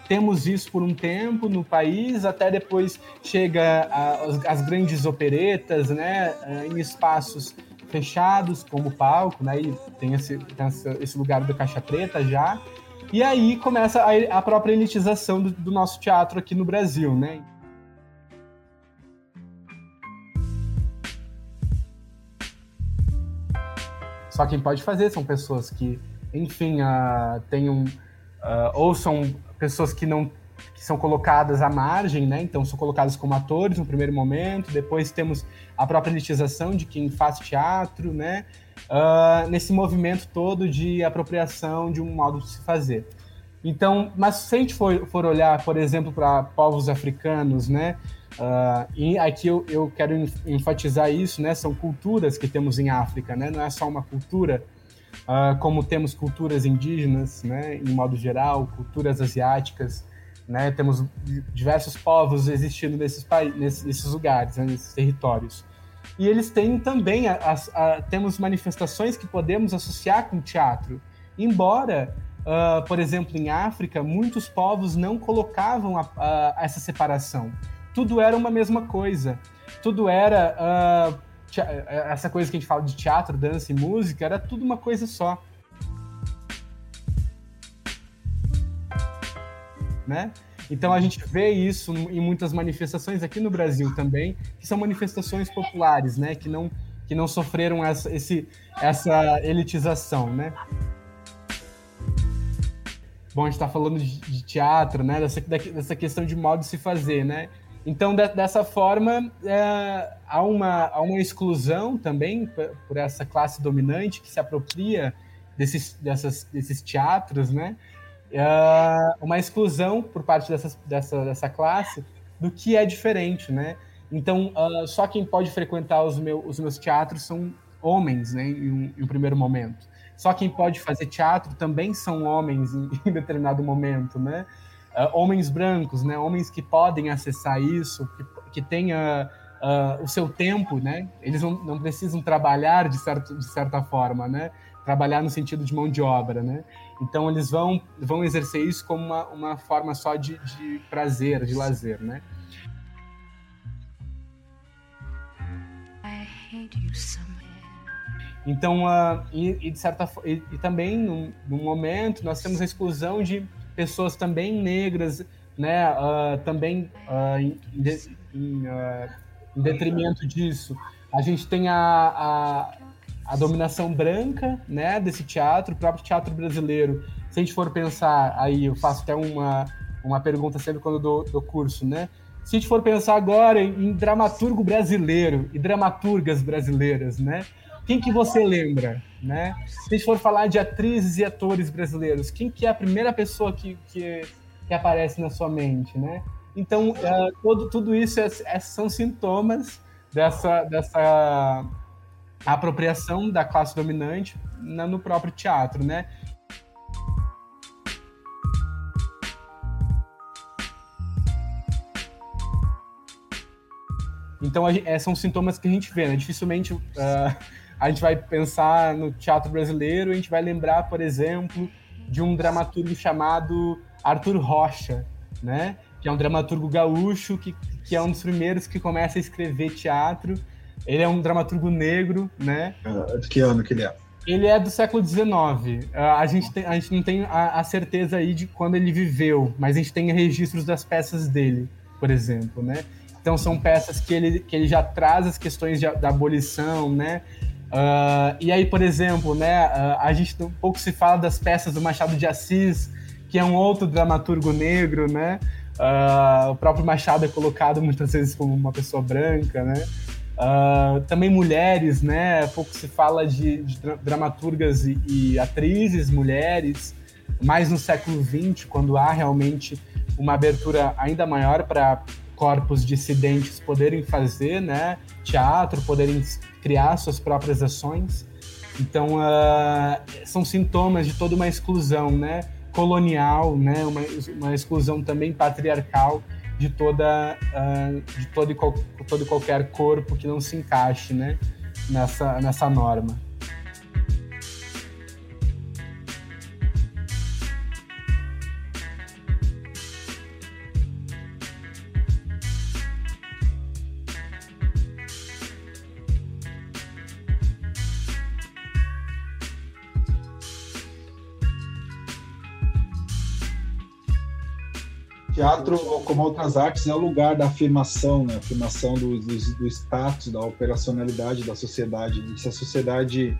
Temos isso por um tempo no país, até depois chega a, as, grandes operetas, né, em espaços fechados como palco, né, e tem esse, tem esse lugar do caixa preta já. E aí começa a, a própria elitização do, do nosso teatro aqui no Brasil, né? Só quem pode fazer são pessoas que, enfim, uh, tenham. Uh, ou são pessoas que não que são colocadas à margem, né? Então são colocadas como atores no primeiro momento, depois temos a própria elitização de quem faz teatro, né? uh, nesse movimento todo de apropriação de um modo de se fazer. Então, mas se a gente for, for olhar, por exemplo, para povos africanos, né? Uh, e aqui eu, eu quero enfatizar isso, né? São culturas que temos em África, né? Não é só uma cultura, uh, como temos culturas indígenas, né? Em modo geral, culturas asiáticas, né? Temos diversos povos existindo nesses, nesses, nesses lugares, né? nesses territórios. E eles têm também, a, a, a, temos manifestações que podemos associar com teatro. Embora, uh, por exemplo, em África, muitos povos não colocavam essa separação. Tudo era uma mesma coisa. Tudo era. Uh, essa coisa que a gente fala de teatro, dança e música, era tudo uma coisa só. Né? Então a gente vê isso em muitas manifestações aqui no Brasil também, que são manifestações populares, né? Que não, que não sofreram essa, esse, essa elitização, né? Bom, a gente está falando de, de, teatro, né? Dessa, dessa questão de modo de se fazer, né? Então, de, dessa forma, é, há, uma, há uma exclusão também por essa classe dominante que se apropria desses, dessas, desses teatros, né? uh, uma exclusão por parte dessa, dessa, dessa classe do que é diferente, né? Então, uh, só quem pode frequentar os, meu, os meus teatros são homens, né, em um, em um, primeiro momento. Só quem pode fazer teatro também são homens em, em determinado momento, né? Uh, homens brancos, né? Homens que podem acessar isso, que, que tenha uh, o seu tempo, né? Eles não, não precisam trabalhar de, certo, de certa forma, né? Trabalhar no sentido de mão de obra, né? Então eles vão, vão exercer isso como uma, uma forma só de, de prazer, de lazer, né? Então, uh, e, e, de certa e, e também no, no, momento nós temos a exclusão de pessoas também negras, né? Uh, também uh, em, em, em, detrimento disso, a gente tem a, a a dominação branca, né, desse teatro, o próprio teatro brasileiro. Se a gente for pensar, aí eu faço até uma, uma pergunta sempre quando dou, dou curso, né? Se a gente for pensar agora em, em dramaturgo brasileiro e dramaturgas brasileiras, né? Quem que você lembra, né? Se a gente for falar de atrizes e atores brasileiros, quem que é a primeira pessoa que, que, que aparece na sua mente, né? Então, uh, todo, tudo isso é, é, são sintomas dessa, dessa apropriação da classe dominante na, no próprio teatro, né? Então, é, são sintomas que a gente vê, né? Dificilmente uh, a gente vai pensar no teatro brasileiro, a gente vai lembrar, por exemplo, de um dramaturgo chamado Arthur Rocha, né? que é um dramaturgo gaúcho, que, que é um dos primeiros que começa a escrever teatro. Ele é um dramaturgo negro, né? Uh, de que ano que ele é? Ele é do século XIX. Uh, a, gente tem, a gente não tem a, a, certeza aí de quando ele viveu, mas a gente tem registros das peças dele, por exemplo, né? Então são peças que ele, que ele já traz as questões de, da abolição, né? Uh, e aí, por exemplo, né, uh, a gente um pouco se fala das peças do Machado de Assis, que é um outro dramaturgo negro, né? Uh, o próprio Machado é colocado muitas vezes como uma pessoa branca, né? também mulheres, né? Pouco se fala de, de dramaturgas e, e, atrizes mulheres, mais no século XX, quando há realmente uma abertura ainda maior para corpos dissidentes poderem fazer, né? Teatro, poderem criar suas próprias ações. Então, uh, são sintomas de toda uma exclusão, né? Colonial, né? Uma, uma exclusão também patriarcal de toda, uh, de todo e, qual, todo e qualquer corpo que não se encaixe, né? Nessa, nessa norma. Teatro, como outras artes, é o lugar da afirmação, né? afirmação do, do, do status, da operacionalidade da sociedade. E se a sociedade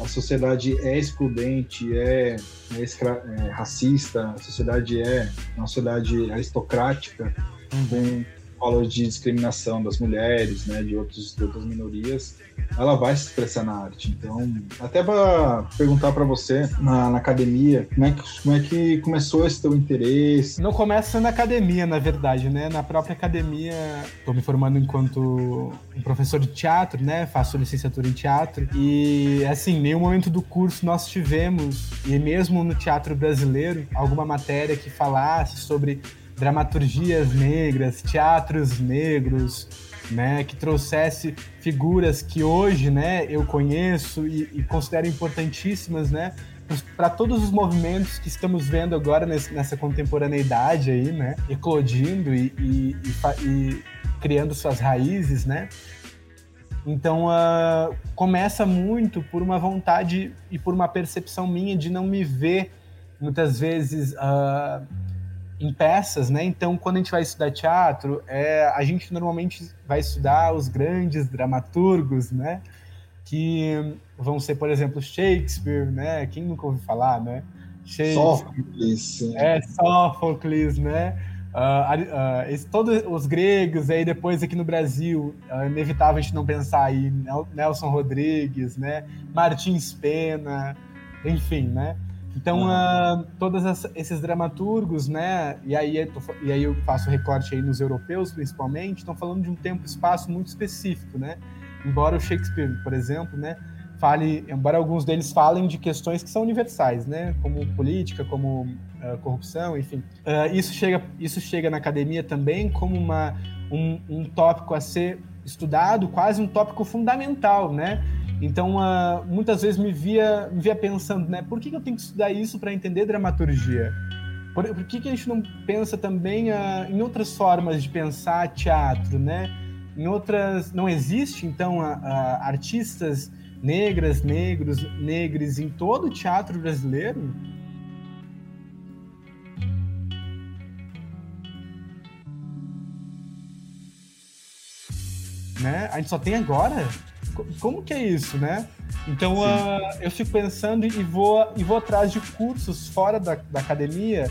a sociedade é excludente, é, é, escra, é racista, a sociedade é uma sociedade aristocrática, uhum. com valor de discriminação das mulheres, né, de, outros, de outras minorias, ela vai se expressar na arte. Então, até para perguntar para você na, na, academia, como é, que, como é que começou esse teu interesse? Não começa na academia, na verdade, né? Na própria academia, estou me formando enquanto um professor de teatro, né? Faço licenciatura em teatro e, assim, nenhum momento do curso nós tivemos, e mesmo no teatro brasileiro, alguma matéria que falasse sobre dramaturgias negras, teatros negros, né, que trouxesse figuras que hoje, né, eu conheço e, e considero importantíssimas, né, para todos os movimentos que estamos vendo agora nesse, nessa contemporaneidade aí, né, eclodindo e, e, e criando suas raízes, né. Então uh, começa muito por uma vontade e por uma percepção minha de não me ver muitas vezes uh, em peças, né? Então, quando a gente vai estudar teatro, é, a gente normalmente vai estudar os grandes dramaturgos, né? Que vão ser, por exemplo, Shakespeare, né? Quem nunca ouviu falar, né? Sófocles. É, Sófocles, né? Uh, uh, esse, todos os gregos, aí depois aqui no Brasil, é inevitável a gente não pensar aí, Nelson Rodrigues, né? Martins Pena, enfim, né? Então, uh, todos esses dramaturgos, né, e aí, eu tô, e aí eu faço recorte aí nos europeus, principalmente, estão falando de um tempo e espaço muito específico, né? Embora o Shakespeare, por exemplo, né, fale, embora alguns deles falem de questões que são universais, né, como política, como uh, corrupção, enfim. Uh, isso, chega, isso chega na academia também como uma, um, um tópico a ser estudado, quase um tópico fundamental, né? Então, uh, muitas vezes me via, me via pensando, né? Por que, que eu tenho que estudar isso para entender dramaturgia? Por, por, que, que a gente não pensa também uh, em outras formas de pensar teatro, né? Em outras... Não existe, então, uh, artistas negras, negros, negres em todo o teatro brasileiro? Né? A gente só tem agora? Como que é isso, né? Então uh, eu fico pensando e vou, e vou atrás de cursos fora da, da academia,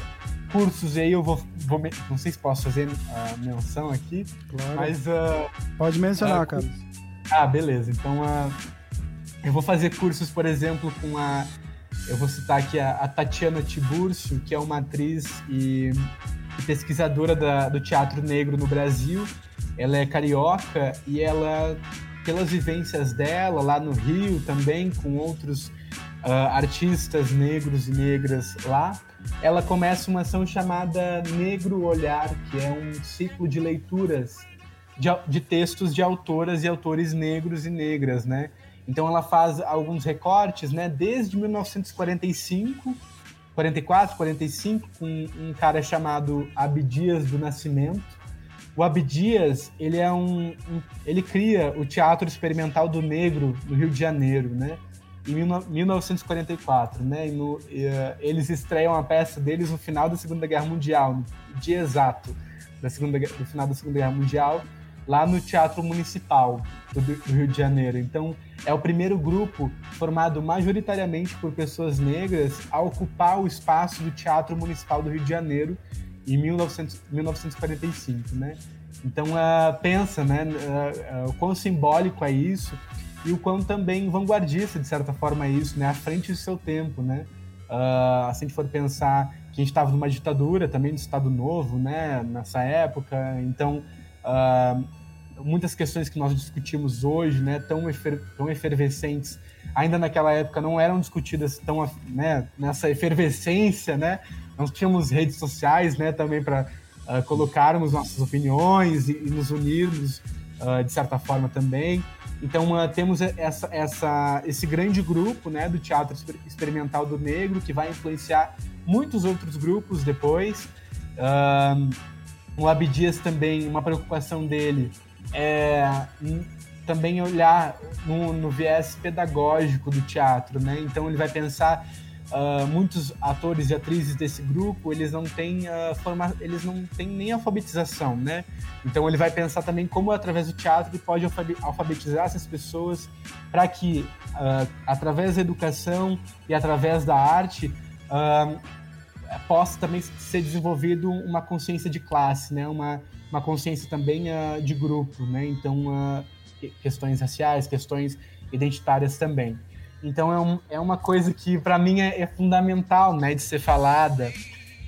cursos, e aí eu vou, vou não sei se posso fazer a menção aqui, claro. mas... Uh, Pode mencionar, uh, Carlos. Ah, beleza. Então eu vou fazer cursos, por exemplo, com a... Eu vou citar aqui a, a Tatiana Tiburcio, que é uma atriz e, e pesquisadora da, do teatro negro no Brasil. Ela é carioca e ela pelas vivências dela lá no Rio também, com outros uh, artistas negros e negras lá, ela começa uma ação chamada Negro Olhar, que é um ciclo de leituras de, de textos de autoras e autores negros e negras, né? Então ela faz alguns recortes, né? Desde 1945 44, 45, com um cara chamado Abdias do Nascimento. O Abdias, ele é um, um, ele cria o Teatro Experimental do Negro no Rio de Janeiro, né? Em 1944, né? No, uh, eles estreiam a peça deles no final da Segunda Guerra Mundial, no dia exato da segunda, do final da Segunda Guerra Mundial, lá no Teatro Municipal do, do Rio de Janeiro. Então, é o primeiro grupo formado majoritariamente por pessoas negras a ocupar o espaço do Teatro Municipal do Rio de Janeiro em 1900, 1945, né? Então, uh, pensa, né, uh, uh, o quão simbólico é isso e o quão também vanguardista, de certa forma, é isso, né, à frente do seu tempo, né? Uh, se a gente for pensar que a gente estava numa ditadura também do Estado Novo, né, nessa época, então muitas questões que nós discutimos hoje, né, tão, efer tão efervescentes, ainda naquela época não eram discutidas tão, né, nessa efervescência, né, nós tínhamos redes sociais, né, também para uh, ah, colocarmos nossas opiniões e, e nos unirmos uh, de certa forma também. Então uh, temos essa, essa, esse grande grupo, né, do teatro experimental do negro que vai influenciar muitos outros grupos depois. o Abdias também, uma preocupação dele é também olhar no, no, viés pedagógico do teatro, né? Então ele vai pensar uh, muitos atores e atrizes desse grupo eles não têm uh, forma, eles não têm nem alfabetização, né? Então ele vai pensar também como através do teatro ele pode alfabetizar essas pessoas para que uh, através da educação e através da arte possa também ser desenvolvido uma consciência de classe, né? Uma uma consciência também de grupo, né? Então questões raciais, questões identitárias também. Então é, um, é uma coisa que para mim é, é, fundamental, né, de ser falada,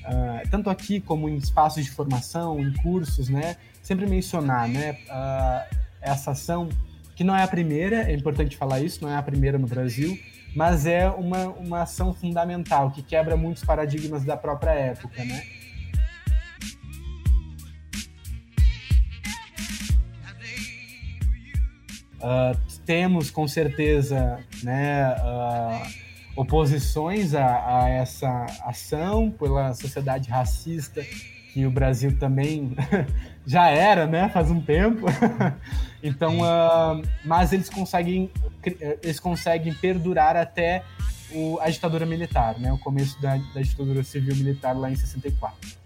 uh, tanto aqui como em espaços de formação, em cursos, né, sempre mencionar, né, uh, essa ação que não é a primeira, é importante falar isso, não é a primeira no Brasil, mas é uma, uma ação fundamental que quebra muitos paradigmas da própria época, né? Uh, temos com certeza né, uh, oposições a, a, essa ação pela sociedade racista que o Brasil também já era, né, faz um tempo. então, uh, mas eles conseguem eles conseguem perdurar até o, a ditadura militar, né, o começo da, da ditadura civil militar lá em 64.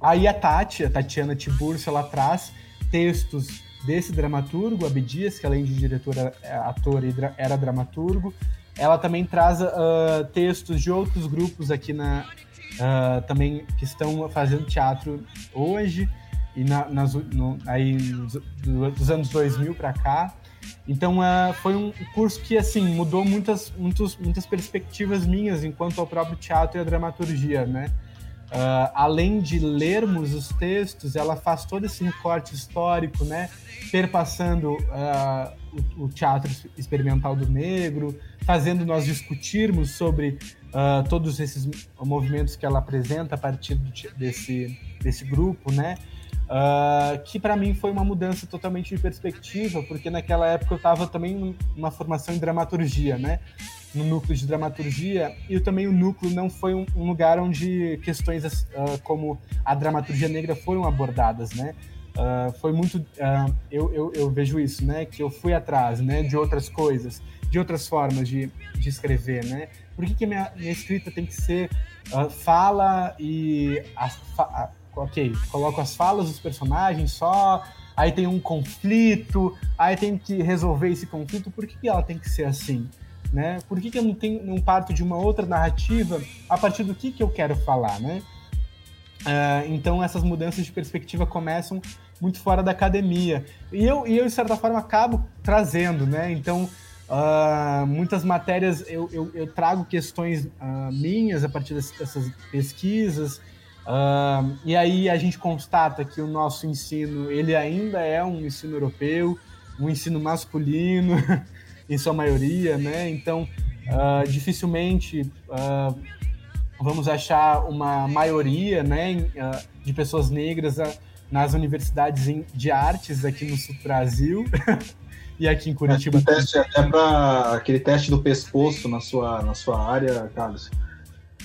Aí a Tati, a Tatiana Tiburcio, ela traz textos desse dramaturgo, Abdias, que além de diretora, é, ator e era dramaturgo. Ela também traz uh, textos de outros grupos aqui na uh, também que estão fazendo teatro hoje e na, nas, no, aí dos anos 2000 para cá. Então uh, foi um curso que assim mudou muitas, muitas, muitas perspectivas minhas enquanto ao próprio teatro e a dramaturgia, né? Uh, além de lermos os textos, ela faz todo esse recorte histórico, né? Perpassando uh, o, o, teatro experimental do negro, fazendo nós discutirmos sobre uh, todos esses movimentos que ela apresenta a partir do, desse, desse grupo, né? que para mim foi uma mudança totalmente de perspectiva, porque naquela época eu estava também numa formação em dramaturgia, né? No núcleo de dramaturgia e também o núcleo não foi um, lugar onde questões uh, como a dramaturgia negra foram abordadas, né? Uh, foi muito uh, eu, eu, eu, vejo isso né? Que eu fui atrás né? De outras coisas de outras formas de, de escrever né? Por que, que minha, minha escrita tem que ser fala e as, fa ok coloco as falas dos personagens só aí tem um conflito aí tem que resolver esse conflito por que, que ela tem que ser assim né? Por que, que eu não, tenho, não parto de uma outra narrativa a partir do que, que eu quero falar, né? Uh, então essas mudanças de perspectiva começam muito fora da academia. E eu, e eu de certa forma, acabo trazendo, né? Então, uh, muitas matérias eu, eu, eu trago questões uh, minhas a partir dessas pesquisas, e aí a gente constata que o nosso ensino, ele ainda é um ensino europeu, um ensino masculino, em sua maioria, né? Então, uh, dificilmente uh, vamos achar uma maioria, né, uh, de pessoas negras nas universidades de artes aqui no sul do Brasil. E aqui em Curitiba. É, teste, é para aquele teste do pescoço na sua, na sua área, Carlos.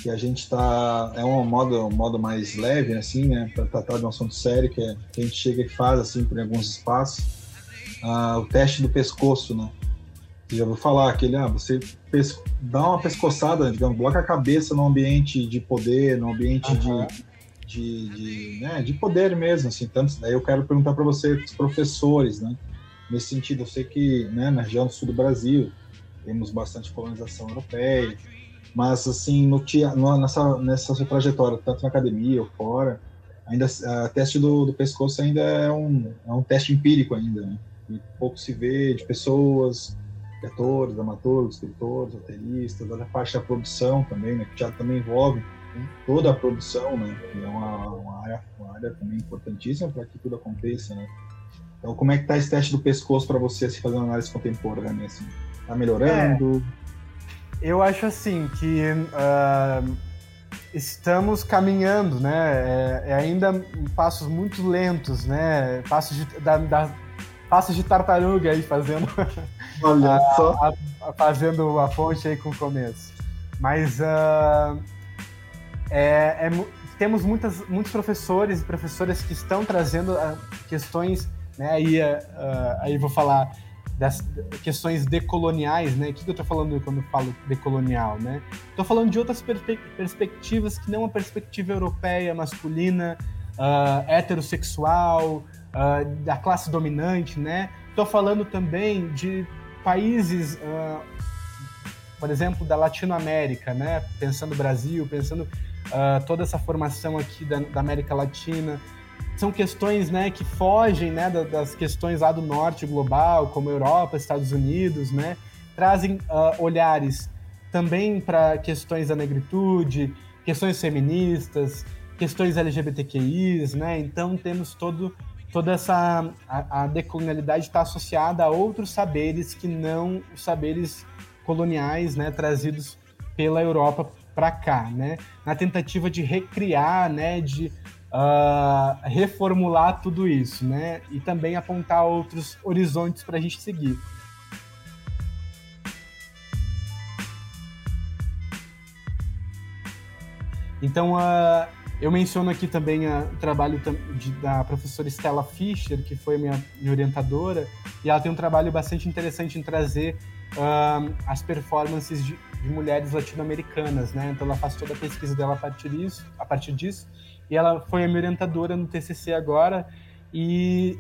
Que a gente tá. É um modo, um modo mais leve, assim, né? Para tratar de um assunto sério, que, é, que a gente chega e faz, assim, por alguns espaços. Ah, o teste do pescoço, né? Já vou falar aquele, ah, você dá uma pescoçada, digamos, coloca a cabeça num ambiente de poder, num ambiente uhum. de, de, de, né, de poder mesmo, assim, tanto, daí eu quero perguntar para você, os professores, né, nesse sentido, eu sei que, né, na região do sul do Brasil, temos bastante colonização europeia, mas, assim, no, no, nessa, nessa sua trajetória, tanto na academia ou fora, ainda, a teste do, do pescoço ainda é um, é um teste empírico ainda, né, e pouco se vê de pessoas atores, dramaturgos, escritores, roteiristas, da parte da produção também, né, que já também envolve toda a produção, né, que é uma, uma, área, uma área também importantíssima para que tudo aconteça, né. Então, como é que tá esse teste do pescoço para você se fazer uma análise contemporânea, assim? Tá melhorando? É, eu acho assim que uh, estamos caminhando, né? É, é, ainda passos muito lentos, né? Passos de, da, da passos de tartaruga aí fazendo Olha a, só. A, a, fazendo a ponte aí com o começo. Mas uh, é, é, temos muitas, muitos professores e professoras que estão trazendo uh, questões, né, aí, uh, aí vou falar das questões decoloniais, né? O que eu estou falando quando eu falo decolonial, né? Estou falando de outras perspe perspectivas que não a perspectiva europeia, masculina, uh, heterossexual, uh, da classe dominante, né? Estou falando também de países, uh, por exemplo, da Latinoamérica, né? Pensando Brasil, pensando uh, toda essa formação aqui da, da, América Latina. São questões né, que fogem né, das questões lá do norte global, como Europa, Estados Unidos, né? Trazem uh, olhares também para questões da negritude, questões feministas, questões LGBTQIs, né? Então temos todo toda essa a, a decolonialidade está associada a outros saberes que não os saberes coloniais, né, trazidos pela Europa para cá, né, na tentativa de recriar, né, de uh, reformular tudo isso, né, e também apontar outros horizontes para a gente seguir. Então, uh, eu menciono aqui também o trabalho de, da professora Stella Fischer, que foi minha, minha, orientadora, e ela tem um trabalho bastante interessante em trazer uh, as performances de, de mulheres latino-americanas, né? Então ela faz toda a pesquisa dela a partir disso, a partir disso e ela foi a minha orientadora no TCC agora, e,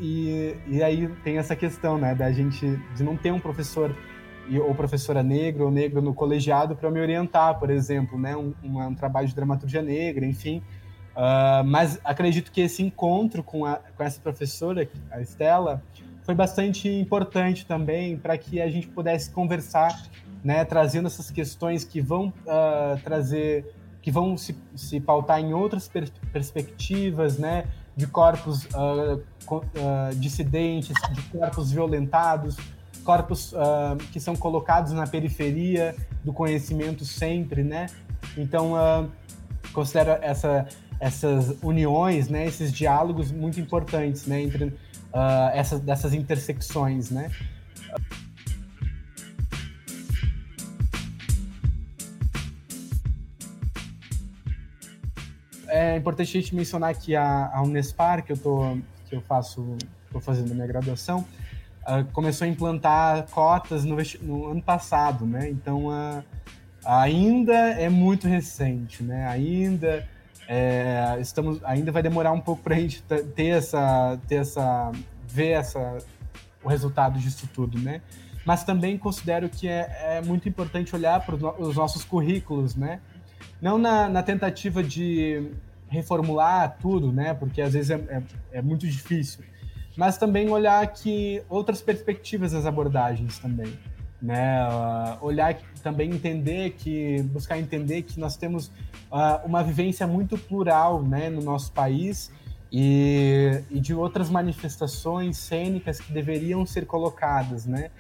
e, e aí tem essa questão, né, da gente de não ter um professor ou professora negra ou negro no colegiado para me orientar, por exemplo, né, um, um, um trabalho de dramaturgia negra, enfim. Uh, mas acredito que esse encontro com, a, com essa professora, a Estela, foi bastante importante também para que a gente pudesse conversar, né, trazendo essas questões que vão uh, trazer, que vão se, se pautar em outras per perspectivas, né, de corpos uh, dissidentes, de corpos violentados, corpos que são colocados na periferia do conhecimento sempre, né? Então, considero essa essas uniões, né, esses diálogos muito importantes, né, entre uh, essas dessas intersecções, né. É importante a gente mencionar que a, a Unespar, que eu tô que eu faço, estou fazendo minha graduação, uh, começou a implantar cotas no, no ano passado, né? Então uh, ainda é muito recente, né? Ainda é, estamos, ainda vai demorar um pouco para a gente ter essa, ter essa, ver essa, o resultado disso tudo, né? Mas também considero que é, é muito importante olhar para os nossos currículos, né? Não na, na, tentativa de reformular tudo, né? Porque às vezes é, é, é muito difícil, mas também olhar que outras perspectivas das abordagens também né? Uh, olhar também entender que buscar entender que nós temos uh, uma vivência muito plural, né, no nosso país e, e, de outras manifestações cênicas que deveriam ser colocadas, né?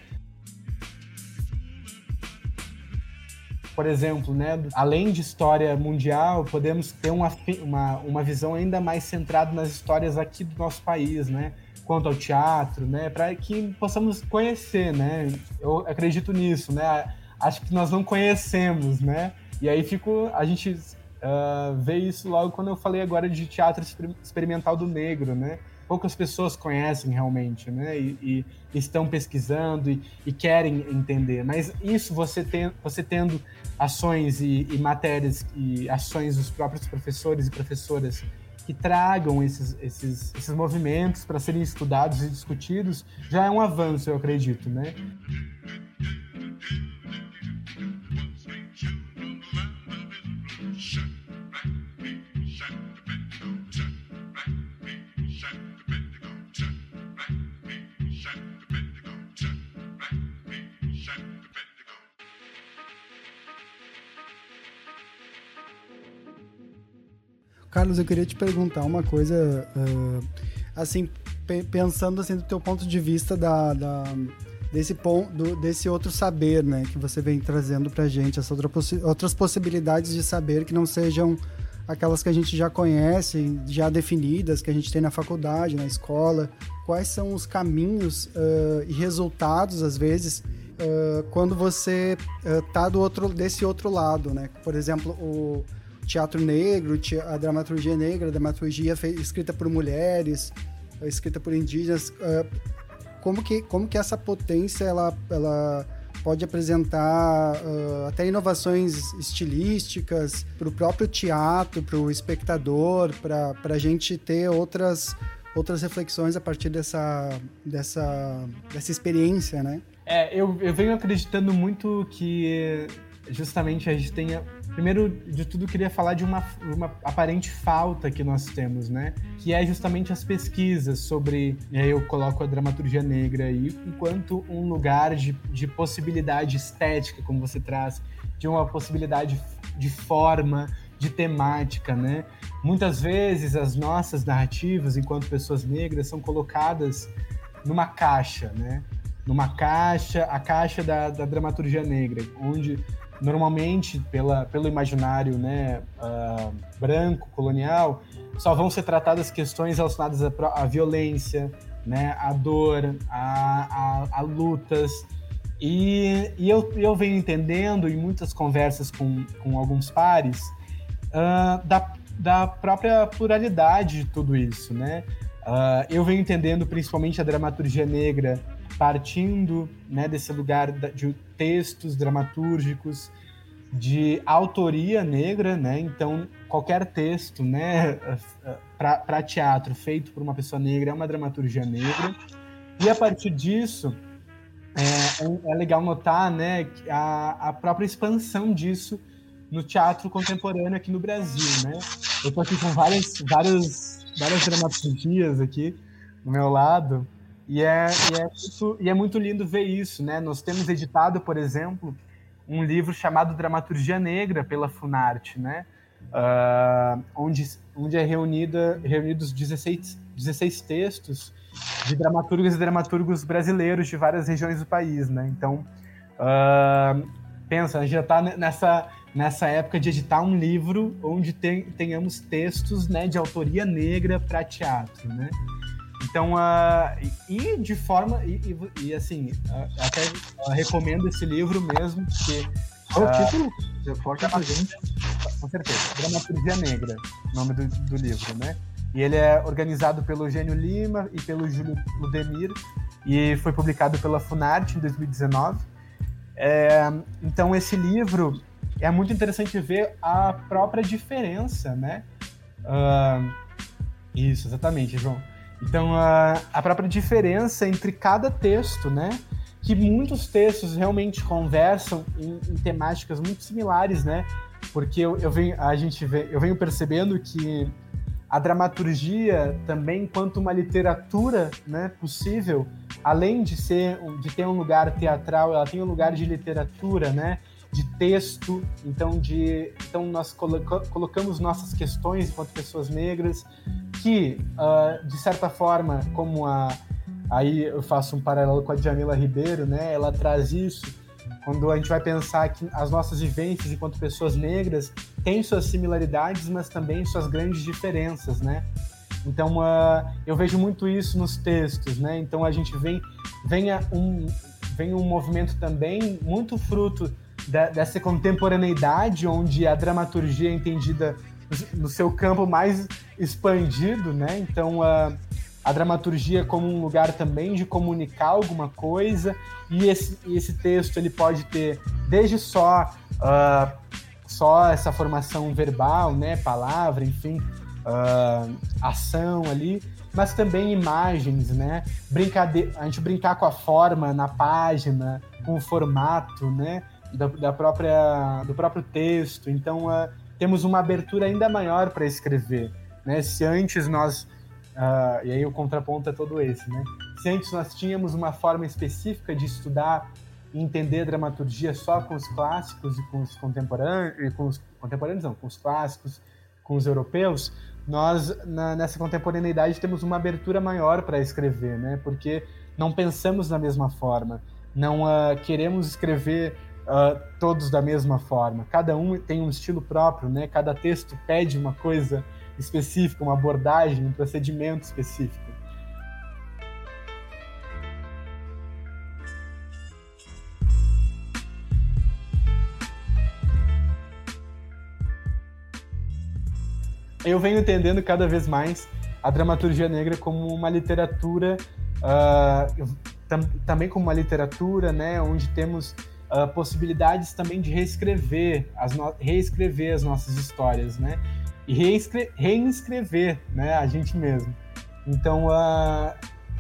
Por exemplo, né, além de história mundial, podemos ter uma, uma, uma visão ainda mais centrada nas histórias aqui do nosso país, né? Quanto ao teatro, né? Para que possamos conhecer, né? Eu acredito nisso, né? Acho que nós não conhecemos, né? E aí fico, a gente uh, vê isso logo quando eu falei agora de teatro experimental do negro, né? Poucas pessoas conhecem realmente, né? E, e estão pesquisando e, e, querem entender. Mas isso você, tem, você tendo ações e, e matérias e ações dos próprios professores e professoras que tragam esses, esses, esses movimentos para serem estudados e discutidos, já é um avanço, eu acredito, né? Carlos, eu queria te perguntar uma coisa, uh, assim, pensando assim do teu ponto de vista da, da desse ponto, desse outro saber, né, que você vem trazendo pra gente, essas outra possi outras possibilidades de saber que não sejam aquelas que a gente já conhece, já definidas, que a gente tem na faculdade, na escola. Quais são os caminhos uh, e resultados, às vezes, uh, quando você está do outro, desse outro lado, né? Por exemplo, o teatro negro, a dramaturgia negra, a dramaturgia escrita por mulheres, escrita por indígenas. Ah, como que, como que essa potência ela, ela pode apresentar uh, até inovações estilísticas para o próprio teatro, para o espectador, para a gente ter outras, outras reflexões a partir dessa, dessa, dessa experiência, né? É, eu, eu venho acreditando muito que justamente a gente tenha Primeiro de tudo, queria falar de uma, uma aparente falta que nós temos, né? Que é justamente as pesquisas sobre. Eu coloco a dramaturgia negra aí enquanto um lugar de, de possibilidade estética, como você traz, de uma possibilidade de forma, de temática, né? Muitas vezes as nossas narrativas, enquanto pessoas negras, são colocadas numa caixa, né? Numa caixa, a caixa da, da dramaturgia negra, onde normalmente pela, pelo imaginário né, uh, branco, colonial, só vão ser tratadas questões relacionadas à, violência, né, à dor, a, a, a lutas. E, e eu, eu venho entendendo em muitas conversas com, com alguns pares uh, da, da própria pluralidade de tudo isso, né? Uh, eu venho entendendo principalmente a dramaturgia negra partindo né, desse lugar de textos dramatúrgicos de autoria negra, né? Então, qualquer texto, né, para teatro feito por uma pessoa negra é uma dramaturgia negra. E a partir disso, é, é legal notar, né, a, a própria expansão disso no teatro contemporâneo aqui no Brasil, né? Eu tô aqui com várias, várias, várias dramaturgias aqui do meu lado e é, e, é muito, e é muito lindo ver isso, né? Nós temos editado, por exemplo, um livro chamado Dramaturgia Negra pela Funarte, né? Uh, onde, onde é reunida, reunidos 16, 16 textos de dramaturgos e dramaturgos brasileiros de várias regiões do país, né? Então, uh, pensa, a gente já está nessa, nessa época de editar um livro onde tem, tenhamos textos né, de autoria negra para teatro, né? Então, uh, e de forma. E, e, e assim, uh, até uh, recomendo esse livro mesmo, porque. Qual o título? Forte pra gente. Com certeza. Dramaturgia Negra, nome do, do livro, né? E ele é organizado pelo Eugênio Lima e pelo Júlio Ludemir, e foi publicado pela Funarte em 2019. É, então, esse livro é muito interessante ver a própria diferença, né? isso, exatamente, João então, a, a própria diferença entre cada texto, né? Que muitos textos realmente conversam em, em temáticas muito similares, né? Porque eu, eu, venho, a gente eu venho percebendo que a dramaturgia também, enquanto uma literatura né, possível, além de ser de ter um lugar teatral, ela tem um lugar de literatura, né? De texto, então de então nós coloca, colocamos nossas questões enquanto pessoas negras que uh, de certa forma como a aí eu faço um paralelo com a Jamila Ribeiro, né? Ela traz isso quando a gente vai pensar que as nossas vivências enquanto pessoas negras têm suas similaridades, mas também suas grandes diferenças, né? Então, uh, eu vejo muito isso nos textos, né? Então, a gente vem, vem, um, vem um movimento também muito fruto da, dessa contemporaneidade, onde a dramaturgia é entendida no seu campo mais expandido, né? Então, uh, a dramaturgia como um lugar também de comunicar alguma coisa e esse, esse texto ele pode ter desde só uh, só essa formação verbal, né, palavra, enfim, uh, ação ali, mas também imagens, né, Brincade a gente brincar com a forma na página, com o formato, né, da, da própria do próprio texto. Então uh, temos uma abertura ainda maior para escrever, né? Se antes nós Uh, e aí o contraponto é todo esse, né? Se antes nós tínhamos uma forma específica de estudar e entender dramaturgia só com os clássicos e com os contemporâneos, com os contemporâneos não, com os clássicos, com os europeus, nós na, nessa contemporaneidade temos uma abertura maior para escrever, né? Porque não pensamos da mesma forma, não uh, queremos escrever uh, todos da mesma forma. Cada um tem um estilo próprio, né? Cada texto pede uma coisa específica, uma abordagem, um procedimento específico. Eu venho entendendo cada vez mais a dramaturgia negra como uma literatura, uh, tam, também como uma literatura, né, onde temos uh, possibilidades também de reescrever as, reescrever as nossas histórias, né? e reinscrever né, a gente mesmo. Então, uh,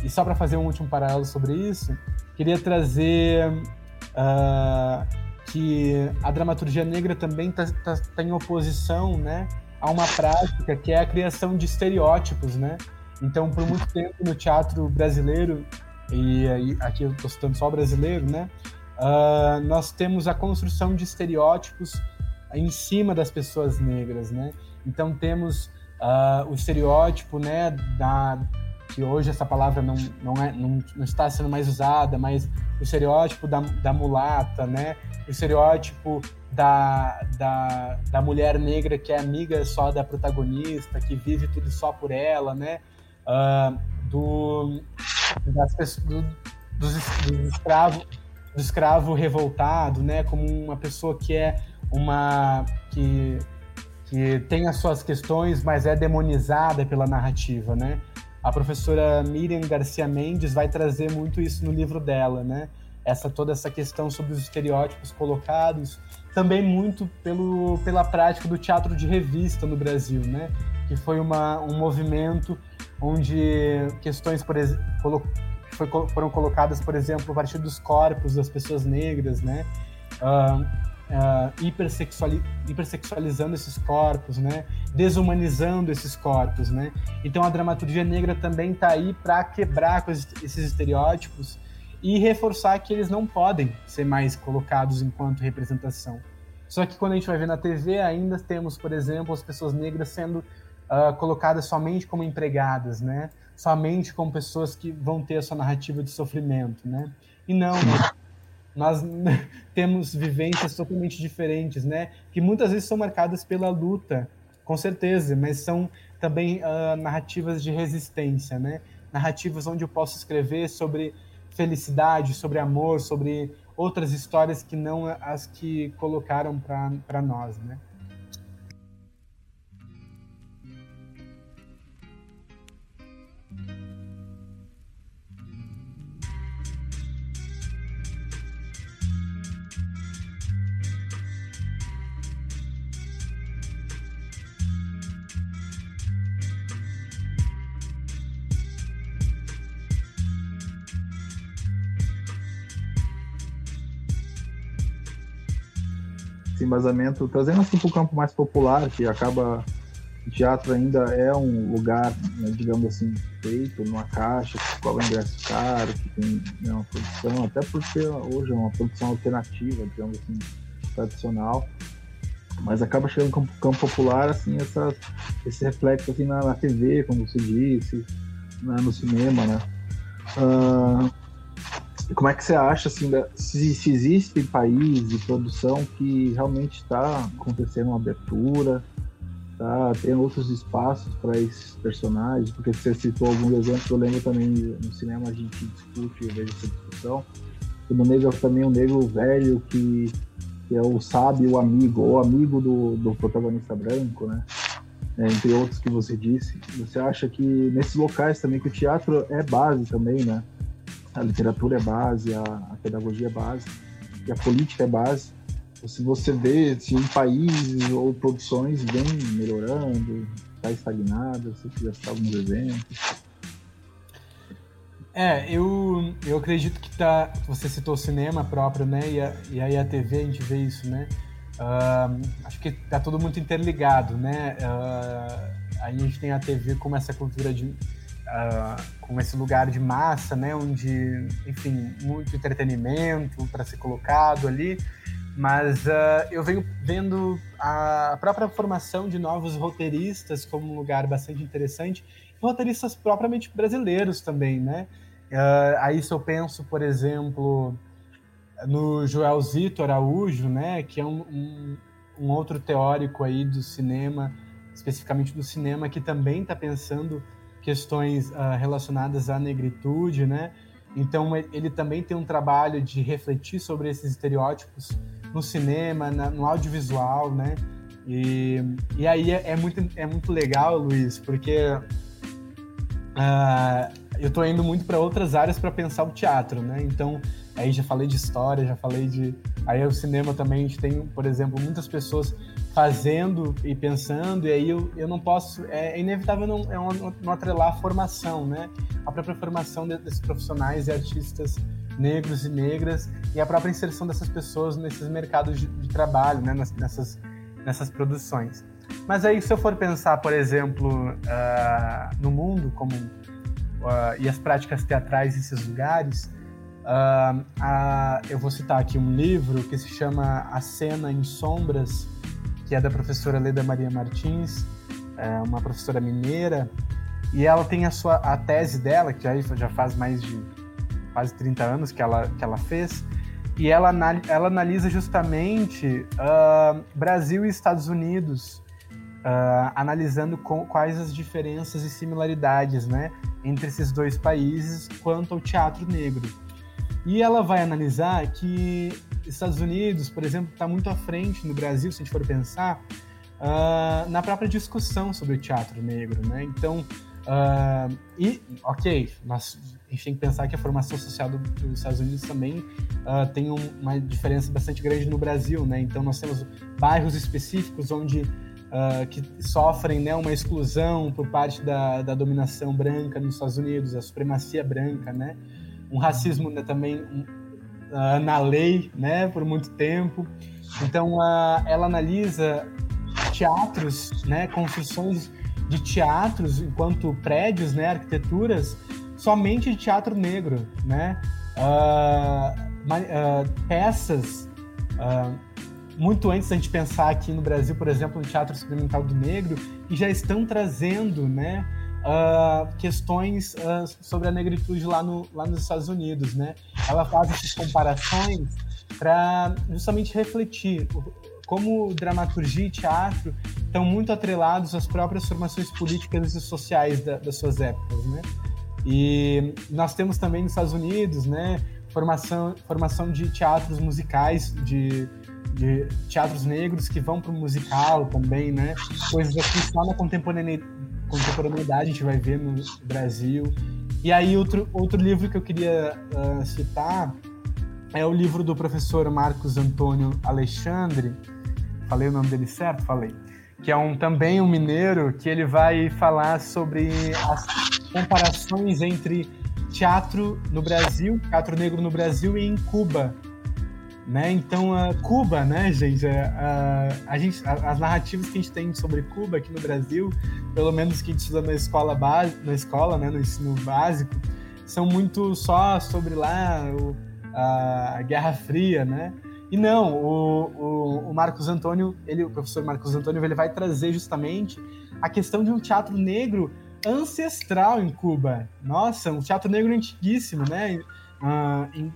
e só para fazer um último paralelo sobre isso, queria trazer uh, que a dramaturgia negra também está tá, tá em oposição né, a uma prática que é a criação de estereótipos. Né? Então, por muito tempo no teatro brasileiro, e, e aqui eu estou citando só brasileiro, né, uh, nós temos a construção de estereótipos em cima das pessoas negras, né? Então temos uh, o estereótipo, né, da que hoje essa palavra não, não, é, não, não está sendo mais usada, mas o estereótipo da, da mulata, né, o estereótipo da, da, da mulher negra que é amiga só da protagonista, que vive tudo só por ela, né, uh, do, das, do, dos, dos escravo, do escravo revoltado, né, como uma pessoa que é uma que que tem as suas questões, mas é demonizada pela narrativa, né? A professora Miriam Garcia Mendes vai trazer muito isso no livro dela, né? Essa toda essa questão sobre os estereótipos colocados, também muito pelo, pela prática do teatro de revista no Brasil, né? Que foi uma, um movimento onde questões, por exemplo, foram colocadas, por exemplo, a partir dos corpos das pessoas negras, né? Uh, uh, hipersexuali hipersexualizando esses corpos, né? Desumanizando esses corpos, né? Então a dramaturgia negra também está aí para quebrar esses estereótipos e reforçar que eles não podem ser mais colocados enquanto representação. Só que quando a gente vai ver na TV, ainda temos, por exemplo, as pessoas negras sendo uh, colocadas somente como empregadas, né? Somente como pessoas que vão ter a sua narrativa de sofrimento, né? E não, nós temos vivências totalmente diferentes, né? Que muitas vezes são marcadas pela luta, com certeza, mas são também uh, narrativas de resistência, né? Narrativas onde eu posso escrever sobre felicidade, sobre amor, sobre outras histórias que não as que colocaram para nós, né? Embasamento, trazendo assim para o campo mais popular, que acaba o teatro ainda é um lugar, né, digamos assim, feito numa caixa, que cobra ingresso caro, que tem né, uma produção, até porque hoje é uma produção alternativa, digamos assim, tradicional, mas acaba chegando no campo, popular, assim, essa, esse reflexo assim, na, na TV, como se disse, na, no cinema, né? Uh, como é que você acha assim, se, se existe país de produção que realmente está acontecendo uma abertura tá? Tem outros espaços para esses personagens, porque você citou alguns exemplos, eu lembro também no cinema a gente discute, eu vejo essa discussão. O negro é também um negro velho que, que é o sábio, o amigo, ou amigo do, do protagonista branco, né? É, entre outros que você disse. Você acha que nesses locais também que o teatro é base também, né? A literatura é base, a, a pedagogia é base, e a política é base se você vê se em países ou produções vem melhorando, está estagnada, se quiser citar alguns exemplos. É, eu, eu acredito que tá. Você citou o cinema próprio, né? E, a, e aí a TV a gente vê isso, né? Uh, acho que tá tudo muito interligado, né? Uh, a gente tem a TV como essa cultura de. Com esse lugar de massa, né? Onde, enfim, muito entretenimento para ser colocado ali. Mas uh, eu venho vendo a própria formação de novos roteiristas como um lugar bastante interessante, roteiristas propriamente brasileiros também, né? Uh, aí se eu penso, por exemplo, no Joel Zito Araújo, né, que é um, um, um outro teórico aí do cinema, especificamente do cinema, que também está pensando questões uh, relacionadas à negritude, né? Então ele também tem um trabalho de refletir sobre esses estereótipos no cinema, na, no audiovisual, né? E, e aí é, é, muito, é muito legal, Luiz, porque uh, eu tô indo muito para outras áreas para pensar o teatro, né? Então, aí já falei de história, já falei de. Aí o cinema também, a gente tem, por exemplo, muitas pessoas fazendo e pensando, e aí eu, eu não posso. É, é inevitável não, é não, não atrelar a formação, né? A própria formação desses profissionais e artistas negros e negras e a própria inserção dessas pessoas nesses mercados de, de trabalho, né, nessas, nessas produções. Mas aí, se eu for pensar, por exemplo, uh, no mundo como uh, e as práticas teatrais nesses lugares, uh, eu vou citar aqui um livro que se chama A Cena em Sombras, que é da professora Leda Maria Martins, é uma professora mineira, e ela tem a sua a tese dela, que já, já faz mais de quase 30 anos que ela, que ela fez, e ela, ela analisa justamente uh, Brasil e Estados Unidos, uh, analisando com, quais as diferenças e similaridades né, entre esses dois países quanto ao teatro negro. E ela vai analisar que Estados Unidos, por exemplo, está muito à frente no Brasil, se a gente for pensar, uh, na própria discussão sobre o teatro negro. Né? Então, Uh, e, ok, nós, a gente tem que pensar que a formação social do, dos Estados Unidos também uh, tem um, uma diferença bastante grande no Brasil, né? Então nós temos bairros específicos onde uh, que sofrem né, uma exclusão por parte da, da dominação branca nos Estados Unidos, a supremacia branca, né? Um racismo né, também na lei, né? Por muito tempo. Então ela analisa teatros, né? Construções de teatros enquanto prédios, né, arquiteturas, somente de teatro negro, né? Uh, uh, peças uh, muito antes da gente pensar aqui no Brasil, por exemplo, no Teatro Experimental do Negro, que já estão trazendo, né, questões sobre a negritude lá, no, lá nos Estados Unidos, né? Ela faz essas comparações para justamente refletir como dramaturgia e teatro estão muito atrelados às próprias formações políticas e sociais da, das suas épocas, né? E nós temos também nos Estados Unidos, né, formação, formação de teatros musicais, de, de teatros negros que vão para o musical também, né? Coisas assim só na contemporaneidade, contemporaneidade a gente vai ver no Brasil. E aí outro, outro livro que eu queria uh, citar é o livro do professor Marcos Antônio Alexandre, Falei o nome dele certo? Falei. Que é um, também um mineiro que ele vai falar sobre as comparações entre teatro no Brasil, teatro negro no Brasil e em Cuba. Né? Então, uh, Cuba, né, gente? Uh, a gente as narrativas que a gente tem sobre Cuba aqui no Brasil, pelo menos que a gente estuda na escola, base, na escola né, no ensino básico, são muito só sobre lá o, a Guerra Fria, né? E não, o, o, o, Marcos Antônio, ele, o professor Marcos Antônio, ele vai trazer justamente a questão de um teatro negro ancestral em Cuba. Nossa, um teatro negro antiguíssimo, né? Uh, em,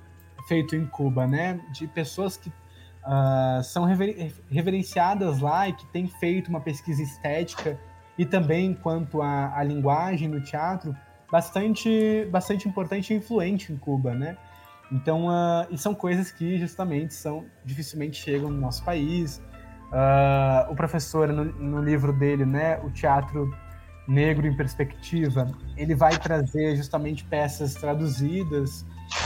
feito em Cuba, né? De pessoas que uh, são rever reverenciadas lá e que têm feito uma pesquisa estética e também quanto à, linguagem no teatro bastante, bastante importante e influente em Cuba, né? Então, uh, e são coisas que justamente são dificilmente chegam no nosso país. Uh, o professor no, no, livro dele, né, o teatro negro em perspectiva, ele vai trazer justamente peças traduzidas.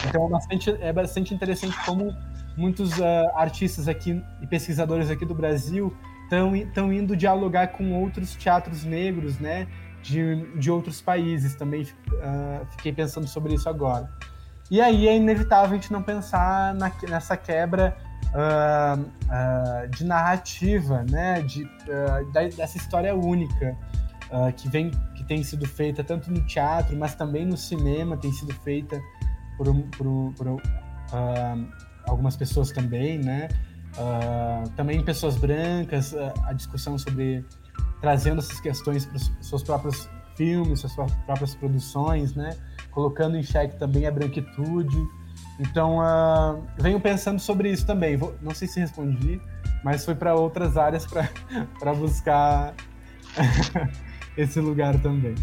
Então é bastante, é bastante interessante como muitos uh, artistas aqui e pesquisadores aqui do Brasil estão indo dialogar com outros teatros negros, né? De, de outros países também. Uh, fiquei pensando sobre isso agora. E aí é inevitável a gente não pensar na, nessa quebra uh, uh, de narrativa, né? De, dessa história única que vem, que tem sido feita tanto no teatro, mas também no cinema, tem sido feita por, por, por algumas pessoas também, né? Uh, também pessoas brancas, uh, a discussão sobre trazendo essas questões para os seus próprios filmes, suas próprias produções, né? Colocando em xeque também a branquitude. Então, uh, venho pensando sobre isso também. Vou, não sei se respondi, mas foi para outras áreas para buscar esse lugar também.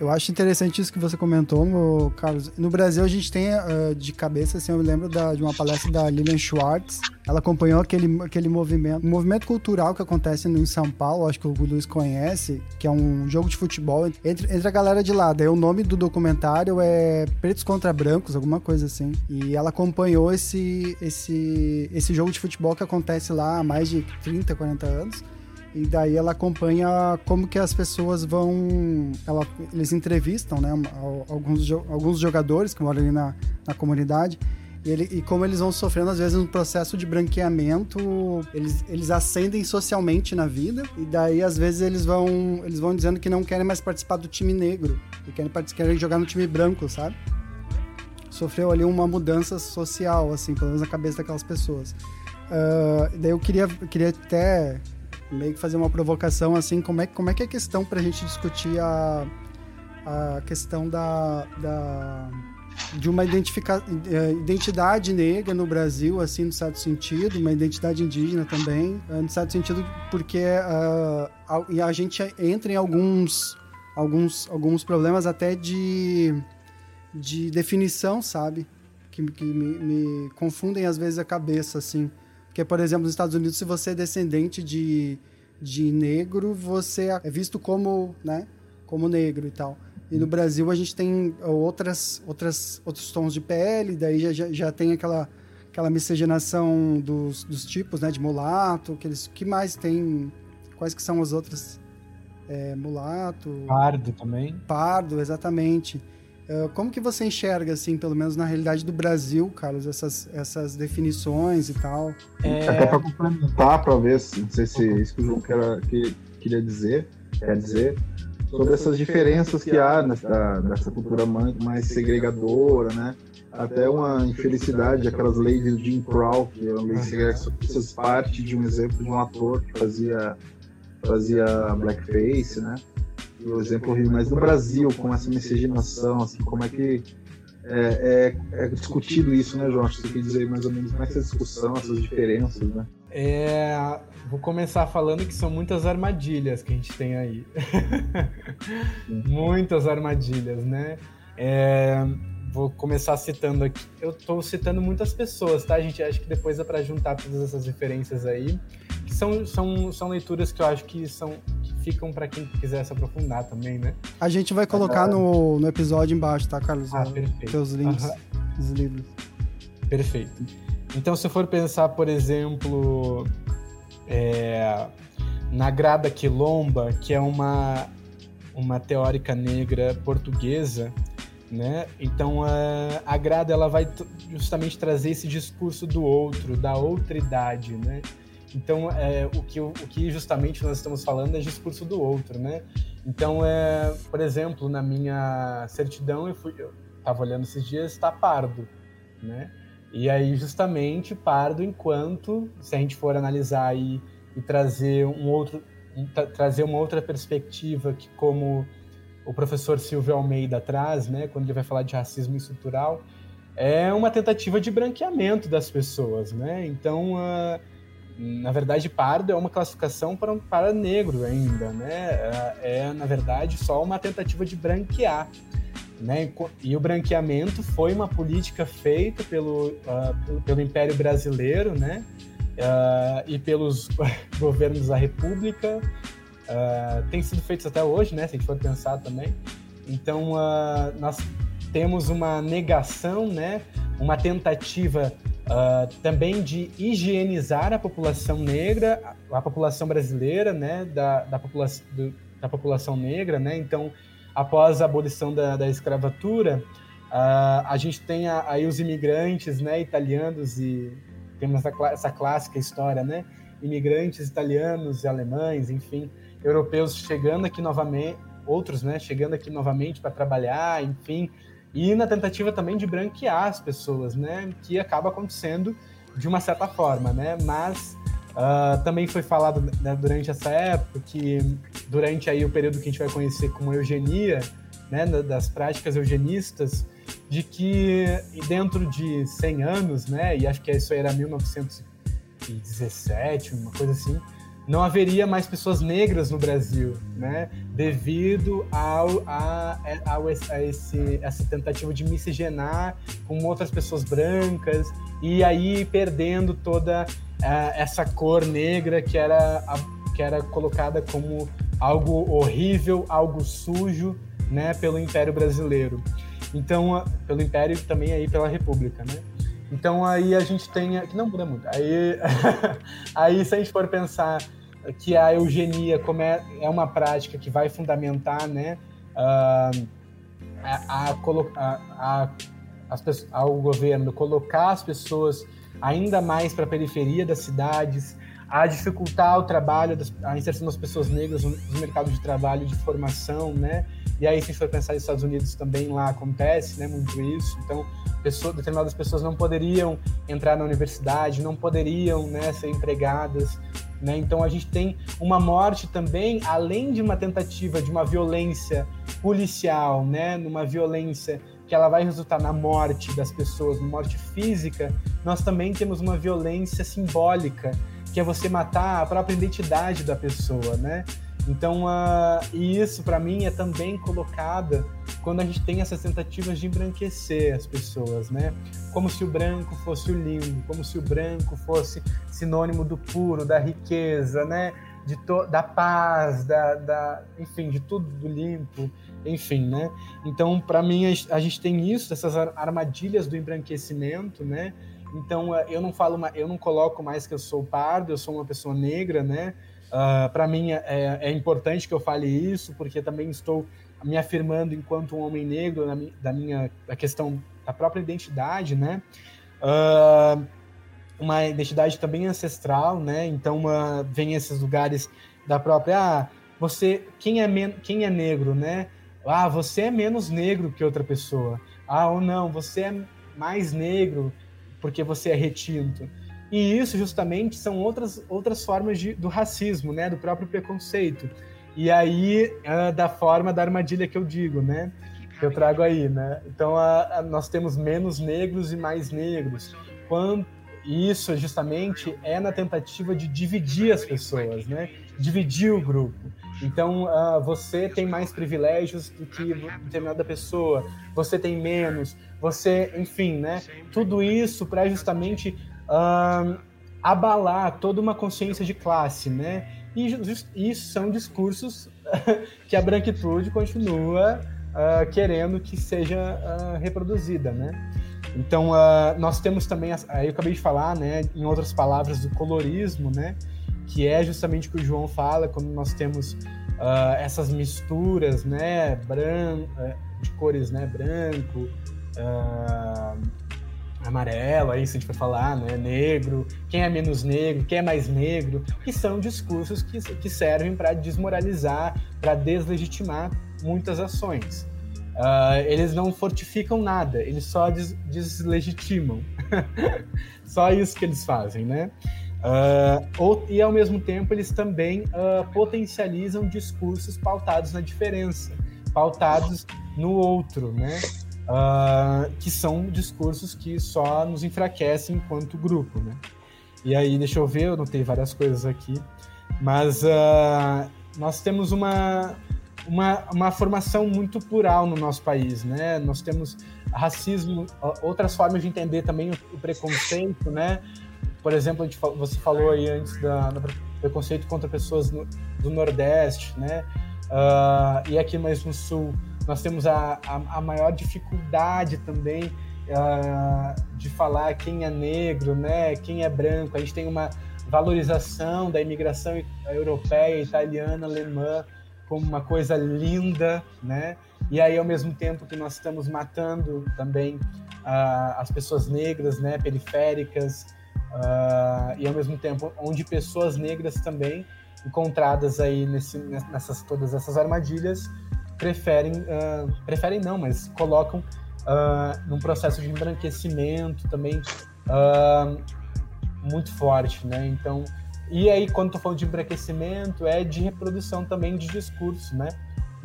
Eu acho interessante isso que você comentou, Carlos. No Brasil, a gente tem uh, de cabeça, assim, eu me lembro da, de uma palestra da Lilian Schwartz. Ela acompanhou aquele, aquele movimento, um movimento cultural que acontece em São Paulo, acho que o Luiz conhece, que é um jogo de futebol entre, entre a galera de lá. Daí o nome do documentário é Pretos contra Brancos, alguma coisa assim. E ela acompanhou esse, esse, esse jogo de futebol que acontece lá há mais de 30, 40 anos. E daí ela acompanha como que as pessoas vão. Ela, eles entrevistam, né? Alguns, alguns jogadores que moram ali na, na comunidade. E, ele, e, como eles vão sofrendo, às vezes, um processo de branqueamento, eles, eles ascendem socialmente na vida, e daí, às vezes, eles vão, eles vão dizendo que não querem mais participar do time negro, e querem, querem jogar no time branco, sabe? Sofreu ali uma mudança social, assim, pelo menos na cabeça daquelas pessoas. Uh, daí eu queria, queria até meio que fazer uma provocação assim, como é, como é que é a questão para a gente discutir a, a questão da, da de uma identifica, é, identidade negra no Brasil, assim, no certo sentido, uma identidade indígena também, é, no certo sentido, porque uh, a, a gente entra em alguns, alguns, alguns problemas até de, de definição, sabe? Que, que me, me confundem às vezes a cabeça, assim. Porque, por exemplo, nos Estados Unidos, se você é descendente de, de negro, você é visto como, né, como negro e tal. E no Brasil a gente tem outras, outras, outros tons de pele, daí já, já, já tem aquela, aquela miscigenação dos, dos tipos, né, de mulato, que, eles, que mais tem, quais que são as outras? É, mulato... Pardo também. Pardo, exatamente. Ah, como que você enxerga, assim, pelo menos na realidade do Brasil, Carlos, essas, essas definições e tal? É... Até para complementar, para ver, se, não sei se é isso que o João quer, que, queria dizer, quer dizer, sobre essas diferenças que há nessa, nessa cultura mais segregadora, né? Até uma infelicidade, aquelas leis de Jim Crow, que eram leis segregadoras, parte de um exemplo de um ator que fazia, fazia blackface, né? O exemplo horrível, mas no Brasil, com essa miscigenação, assim, como é que é, é, é, discutido isso, né, João? Você quer dizer mais ou menos como é essa discussão, essas diferenças, né? É, vou começar falando que são muitas armadilhas que a gente tem aí. muitas armadilhas, né? É, vou começar citando aqui. Eu estou citando muitas pessoas, tá, gente? Acho que depois é para juntar todas essas referências aí. Que são, são, são leituras que eu acho que são ficam para quem quiser se aprofundar também, né? A gente vai colocar no, no episódio embaixo, tá, Carlos? Ah, perfeito. Teus links uhum. dos livros. Perfeito. Então, se for pensar, por exemplo, é, na Grada Quilomba, que é uma, uma teórica negra portuguesa, né? Então, a, a Grada ela vai justamente trazer esse discurso do outro, da outra idade, né? Então, é, o, que, o que justamente nós estamos falando é discurso do outro, né? Então, é, por exemplo, na minha certidão, eu estava olhando esses dias, está pardo, né? E aí, justamente, pardo enquanto, se a gente for analisar e, e trazer um outro, um, trazer uma outra perspectiva que como o professor Silvio Almeida traz, né, quando ele vai falar de racismo estrutural, é uma tentativa de branqueamento das pessoas, né? Então, uh, na verdade, pardo é uma classificação para, para negro ainda, né? É, é, na verdade, só uma tentativa de branquear. Né? E o branqueamento foi uma política feita pelo, uh, pelo Império Brasileiro né? Uh, e pelos governos da República. Uh, tem sido feito até hoje, né? se a gente for pensar também. Então, nós temos uma negação, né? uma tentativa Uh, também de higienizar a população negra, a população brasileira, né, da, da, popula do, da população negra, né, então, após a abolição da, da escravatura, uh, a gente tem a, aí os imigrantes, né, italianos e temos essa, essa clássica história, né, imigrantes italianos e alemães, enfim, europeus chegando aqui novamente, outros, né, chegando aqui novamente para trabalhar, enfim, e na tentativa também de branquear as pessoas, né? Que acaba acontecendo de uma certa forma, né? Mas uh, também foi falado né, durante essa época que durante aí o período que a gente vai conhecer como eugenia, né? Das práticas eugenistas, de que dentro de 100 anos, né? E acho que isso era 1917, uma coisa assim não haveria mais pessoas negras no Brasil, né? Devido ao, a, a, a esse, essa tentativa de miscigenar com outras pessoas brancas e aí perdendo toda uh, essa cor negra que era, que era colocada como algo horrível, algo sujo, né? Pelo Império Brasileiro. Então, pelo Império e também aí pela República, né? Então aí a gente tem. Que não muda muito. Aí, aí se a gente for pensar que a eugenia como é, é uma prática que vai fundamentar né, uh, a, a, a, as, ao governo colocar as pessoas ainda mais para a periferia das cidades, a dificultar o trabalho, a inserção das pessoas negras no mercado de trabalho, de formação, né? E aí, se a gente for pensar nos Estados Unidos, também lá acontece, né, muito isso. Então, pessoas, determinadas pessoas não poderiam entrar na universidade, não poderiam, né, ser empregadas, né? Então, a gente tem uma morte também, além de uma tentativa de uma violência policial, né, numa violência que ela vai resultar na morte das pessoas, morte física, nós também temos uma violência simbólica, que é você matar a própria identidade da pessoa, né? Então, uh, isso para mim é também colocada quando a gente tem essas tentativas de embranquecer as pessoas, né? Como se o branco fosse o lindo, como se o branco fosse sinônimo do puro, da riqueza, né? De da paz, da, da, enfim, de tudo do limpo, enfim, né? Então, para mim, a gente tem isso, essas armadilhas do embranquecimento, né? Então, ah, eu não falo, eu não coloco mais que eu sou pardo, eu sou uma pessoa negra, né? Uh, ah, para mim é, é, importante que eu fale isso, porque também estou me afirmando enquanto um homem negro na, da minha da questão da própria identidade, né? Uh, uma identidade também ancestral, né? Então uh, vem esses lugares da própria ah, você quem é quem é negro, né? Ah, você é menos negro que outra pessoa. Ah, ou não, você é mais negro porque você é retinto. E isso justamente são outras, outras formas de, do racismo, né? Do próprio preconceito. E aí, uh, da forma da armadilha que eu digo, né? Que eu trago aí, né? Então, uh, nós temos menos negros e mais negros. Quando, isso justamente é na tentativa de dividir as pessoas, né? Dividir o grupo. Então, uh, você tem mais privilégios do que determinada pessoa, você tem menos, você, enfim, né? Tudo isso para justamente uh, abalar toda uma consciência de classe, né? E isso são discursos que a branquitude continua uh, querendo que seja reproduzida, né? Então, uh, nós temos também, aí eu acabei de falar, né, em outras palavras, do colorismo, né, que é justamente o que o João fala, quando nós temos essas misturas, né, bran eh, de cores, né, branco, amarelo, aí se a gente for falar, né, negro, quem é menos negro, quem é mais negro, que são discursos que, que servem para desmoralizar, para deslegitimar muitas ações. Uh, eles não fortificam nada, eles só des deslegitimam. só isso que eles fazem, né? Uh, ou, e ao mesmo tempo eles também uh, potencializam discursos pautados na diferença, pautados no outro, né? que são discursos que só nos enfraquecem enquanto grupo, né? E aí, deixa eu ver, eu notei várias coisas aqui, mas nós temos uma, uma, uma formação muito plural no nosso país, né? Nós temos racismo, outras formas de entender também o, o preconceito, né? Por exemplo, gente, você falou aí antes da, do preconceito contra pessoas no, do Nordeste, né? Uh, e aqui mais no Sul nós temos a, a, a maior dificuldade também uh, de falar quem é negro, né? Quem é branco. A gente tem uma valorização da imigração europeia, italiana, alemã como uma coisa linda, né? E aí, ao mesmo tempo que nós estamos matando também uh, as pessoas negras, né, periféricas, uh, e ao mesmo tempo onde pessoas negras também encontradas aí nesse, nessas todas essas armadilhas preferem, uh, preferem não, mas colocam num processo de embranquecimento também muito forte, né? Então e aí, quando estou falando de embranquecimento, é de reprodução também de discurso, né?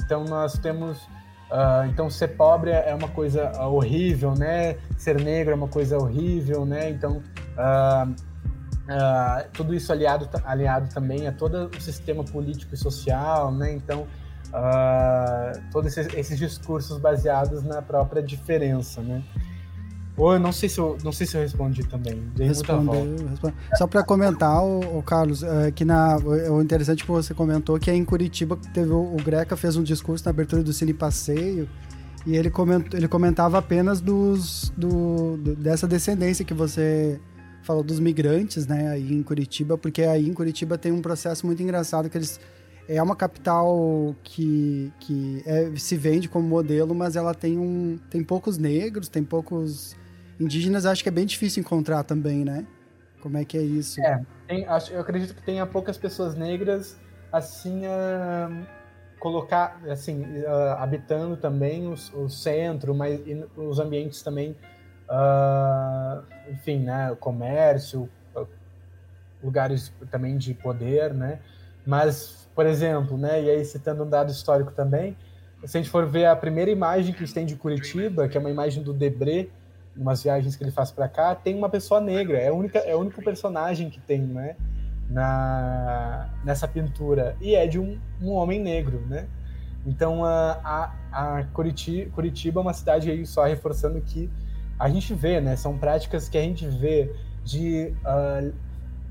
Então, nós temos... Uh, então, ser pobre é uma coisa horrível, né? Ser negro é uma coisa horrível, né? Então, uh, uh, tudo isso aliado, aliado também a todo o sistema político e social, né? Então, todos esses, esses discursos baseados na própria diferença, né? Ou eu não sei se eu, não sei se eu respondi também. Dei Respondeu, Só para comentar, o, Carlos, é, que na, o interessante que você comentou que é em Curitiba teve o, o Greca fez um discurso na abertura do Cine Passeio e ele, comentou, ele comentava apenas dos, do, do, dessa descendência que você falou dos migrantes, né, aí em Curitiba, porque aí em Curitiba tem um processo muito engraçado que eles é uma capital que, que é, se vende como modelo, mas ela tem um tem poucos negros, tem poucos Indígenas acho que é bem difícil encontrar também, né? Como é que é isso? É, tem, acho, eu acredito que tenha poucas pessoas negras assim uh, colocar assim uh, habitando também os, o centro, mas os ambientes também, uh, enfim, né, o comércio, lugares também de poder, né? Mas, por exemplo, né, e aí citando um dado histórico também, se a gente for ver a primeira imagem que a gente tem de Curitiba, que é uma imagem do Debré, umas viagens que ele faz para cá, tem uma pessoa negra. É, única, é o único personagem que tem, né? Na, nessa pintura. E é de um, um homem negro, né? Então, a, a, a Curitiba, Curitiba é uma cidade aí, só reforçando que a gente vê, né? São práticas que a gente vê de... Uh,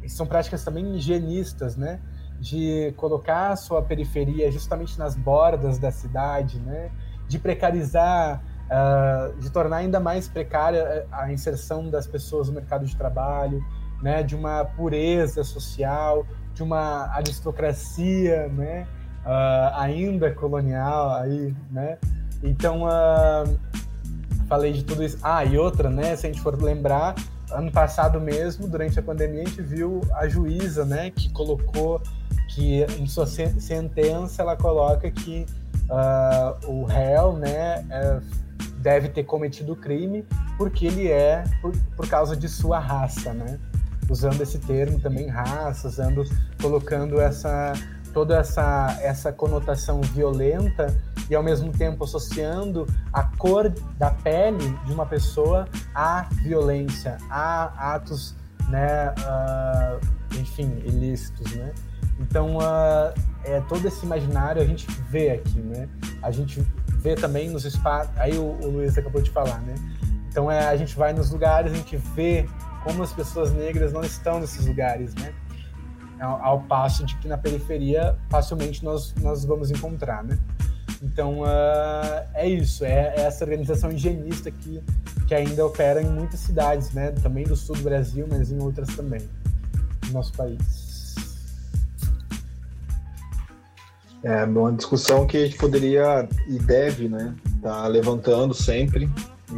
são práticas também higienistas, né? De colocar a sua periferia justamente nas bordas da cidade, né? De precarizar uh, de tornar ainda mais precária a inserção das pessoas no mercado de trabalho, né, de uma pureza social, de uma aristocracia, né, uh, ainda colonial aí, né. Então, uh, falei de tudo isso. Ah, e outra, né, se a gente for lembrar, ano passado mesmo, durante a pandemia, a gente viu a juíza, né, que colocou que em sua sentença ela coloca que uh, o réu, né, é, deve ter cometido o crime porque ele é por, por causa de sua raça, né? Usando esse termo também raça, usando, colocando essa toda essa essa conotação violenta e ao mesmo tempo associando a cor da pele de uma pessoa à violência, a atos, né, uh, enfim, ilícitos, né? Então, uh, é todo esse imaginário a gente vê aqui, né? A gente vê também nos espaços. Aí o, o, Luiz acabou de falar, né? Então é, a gente vai nos lugares, a gente vê como as pessoas negras não estão nesses lugares, né? Ao, ao passo de que na periferia facilmente nós, nós vamos encontrar, né? Então uh, é isso, é, é, essa organização higienista que, que ainda opera em muitas cidades, né? Também do sul do Brasil, mas em outras também, no nosso país. É uma discussão que a gente poderia e deve, né, tá levantando sempre.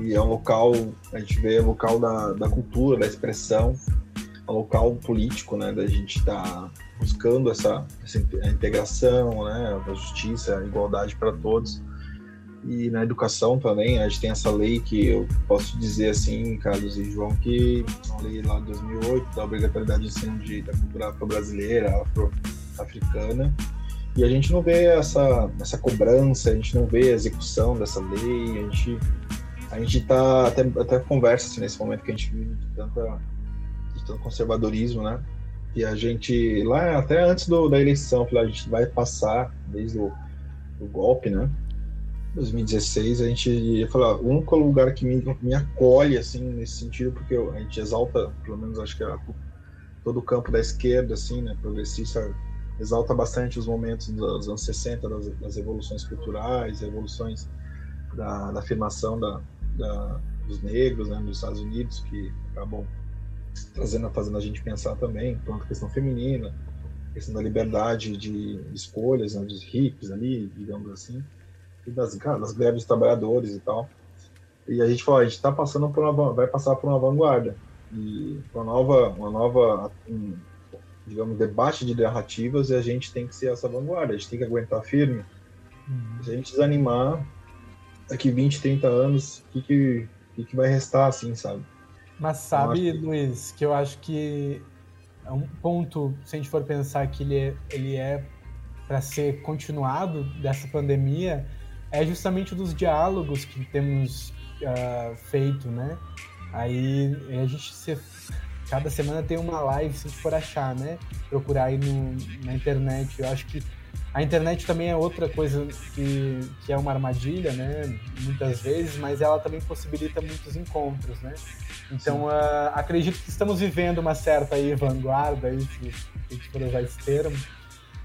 E é um local, a gente vê, é um local da, da cultura, da expressão, é um local político, né, da gente estar tá buscando essa, essa integração, né, a justiça, a igualdade para todos. E na educação também, a gente tem essa lei que eu posso dizer assim, Carlos e João, que é uma lei lá de 2008 da obrigatoriedade de ensino de, da cultura afro-brasileira, afro-africana, e a gente não vê essa, essa cobrança, a gente não vê a execução dessa lei, a gente, a a gente tá até, até conversa assim, nesse momento que a gente vive de, tanta, de tanto conservadorismo, né? E a gente, lá até antes do, da eleição, a gente vai passar, desde o golpe, né? 2016, a gente ia falar, o único lugar que me, me acolhe, assim, nesse sentido, porque a gente exalta, pelo menos acho que é todo o campo da esquerda, assim, né, progressista, exalta bastante os momentos dos anos 60, das, das evoluções culturais, evoluções da, da afirmação da, da, dos negros né, nos Estados Unidos, que acabam trazendo, fazendo a gente pensar também, quanto questão feminina, questão da liberdade de, escolhas, né, dos hippies ali, digamos assim, e das, cara, das greves dos trabalhadores e tal. E a gente falou, a gente está passando por uma, vai passar por uma vanguarda e uma nova, uma nova, um, digamos, debate de narrativas e a gente tem que ser essa vanguarda, a gente tem que aguentar firme. Uhum. Se a gente desanimar, daqui 20, 30 anos, o que, que, que, que vai restar, assim, sabe? Mas sabe, que... Luiz, que eu acho que é um ponto, se a gente for pensar que ele é, ele é para ser continuado dessa pandemia, é justamente dos diálogos que temos uh, feito, né? Aí a gente se, cada semana tem uma live, se for achar, né? Procurar aí no, na internet. Eu acho que a internet também é outra coisa que, que é uma armadilha, né? Muitas vezes, mas ela também possibilita muitos encontros, né? Então, uh, acredito que estamos vivendo uma certa aí, vanguarda, aí, se a gente for usar esse termo,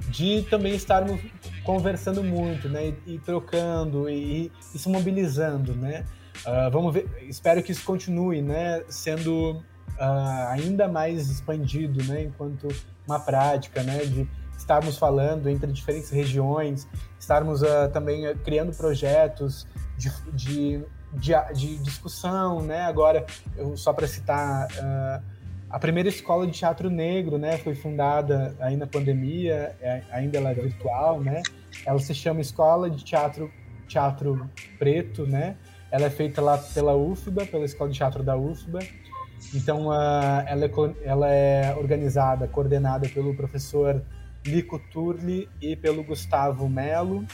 de também estarmos conversando muito, né, e, e trocando e, e, se mobilizando, né. Uh, vamos ver, espero que isso continue, né, sendo uh, ainda mais expandido, né, enquanto uma prática, né, de estarmos falando entre diferentes regiões, estarmos uh, também criando projetos de, de, de, de, discussão, né, agora, eu, só para citar a primeira escola de teatro negro, né, foi fundada aí na pandemia, é, ainda ela é virtual, né? Ela se chama Escola de Teatro Teatro Preto, né? Ela é feita lá pela UFBA, pela Escola de Teatro da UFBA. Então, uh, ela, é, ela é organizada, coordenada pelo professor Lico Turli e pelo Gustavo Melo.